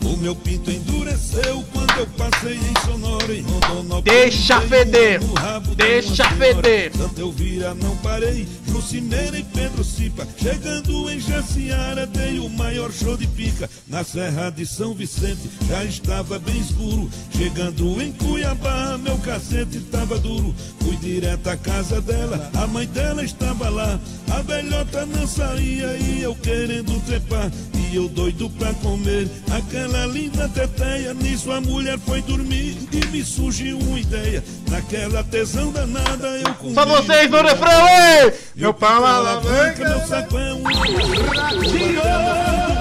O meu pinto endureceu Deixa Dei feder. Deixa feder. Santa Elvira não parei, Jucineira e Pedro Cipa. Chegando em Jaciara, dei o maior show de pica. Na Serra de São Vicente, já estava bem escuro. Chegando em Cuiabá, meu cacete tava duro. Fui direto à casa dela, a mãe dela estava lá. A velhota não saía e eu querendo trepar. E eu doido pra comer aquela linda teteia. Nisso a mulher foi dormir e me surgiu uma ideia. Naquela tesão danada eu comi. Só vocês no refrão, ei! Meu pau é alavanca, meu saco é um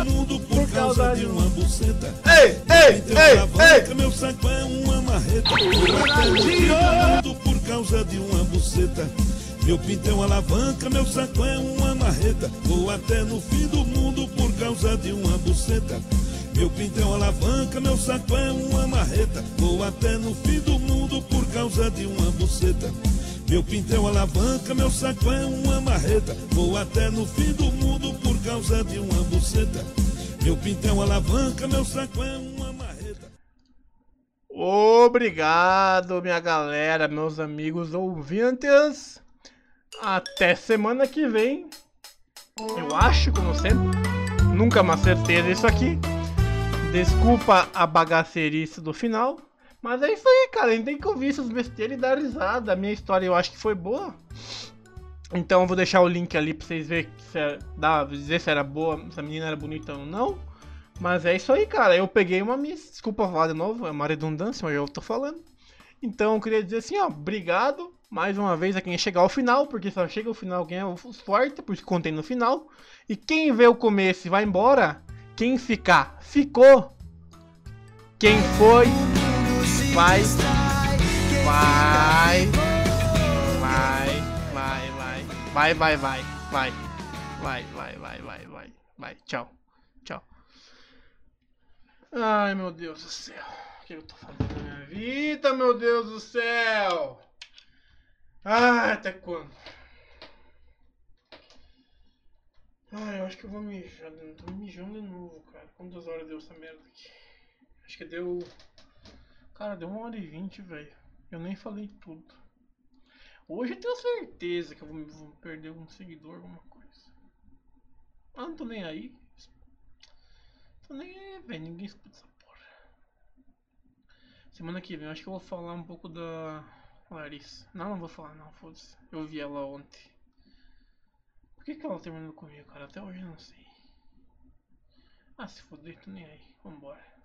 todo mundo por causa de uma buceta. Ei, ei, é ei, ei! meu saco é uma marreta. Todo mundo por causa de uma buceta. Meu pinto é uma alavanca, meu saco é uma marreta. Vou até no fim do mundo causa de uma buceta. Meu pinto é uma alavanca, meu saco é uma marreta. Vou até no fim do mundo por causa de uma buceta. Meu pinto é uma alavanca, meu saco é uma marreta. Vou até no fim do mundo por causa de uma buceta. Meu pinto é uma alavanca, meu saco é uma marreta. Obrigado, minha galera, meus amigos ouvintes. Até semana que vem. Eu acho, como sempre. Nunca uma certeza isso aqui. Desculpa a bagaceirice do final. Mas é isso aí, cara. A gente tem que ouvir essas besteiras e dar risada. A minha história eu acho que foi boa. Então eu vou deixar o link ali pra vocês verem se é, dá, dizer se era boa, se a menina era bonita ou não. Mas é isso aí, cara. Eu peguei uma miss. Desculpa falar de novo, é uma redundância, mas eu tô falando. Então eu queria dizer assim, ó, obrigado mais uma vez a quem chegar ao final, porque só chega ao final quem é o forte, por isso que contei no final. E quem vê o começo e vai embora, quem ficar, ficou. Quem foi, vai, vai, vai, vai, vai, vai, vai, vai, vai, vai, vai, vai, vai, vai, vai, tchau, tchau. Ai, meu Deus do céu. O que eu tô fazendo na minha vida, meu Deus do céu? Ai, até quando? Ai, eu acho que eu vou mijar. Eu tô mijando de novo, cara. Quantas horas deu essa merda aqui? Acho que deu. Cara, deu uma hora e vinte, velho. Eu nem falei tudo. Hoje eu tenho certeza que eu vou, vou perder um seguidor, alguma coisa. Ah, não tô nem aí. Tô nem aí, velho. Ninguém escuta essa porra. Semana que vem eu acho que eu vou falar um pouco da Larissa. Não, não vou falar não, foda-se. Eu vi ela ontem. Por que, que ela terminou comigo, cara? Até hoje eu não sei. Ah, se foder, tô nem aí. Vambora.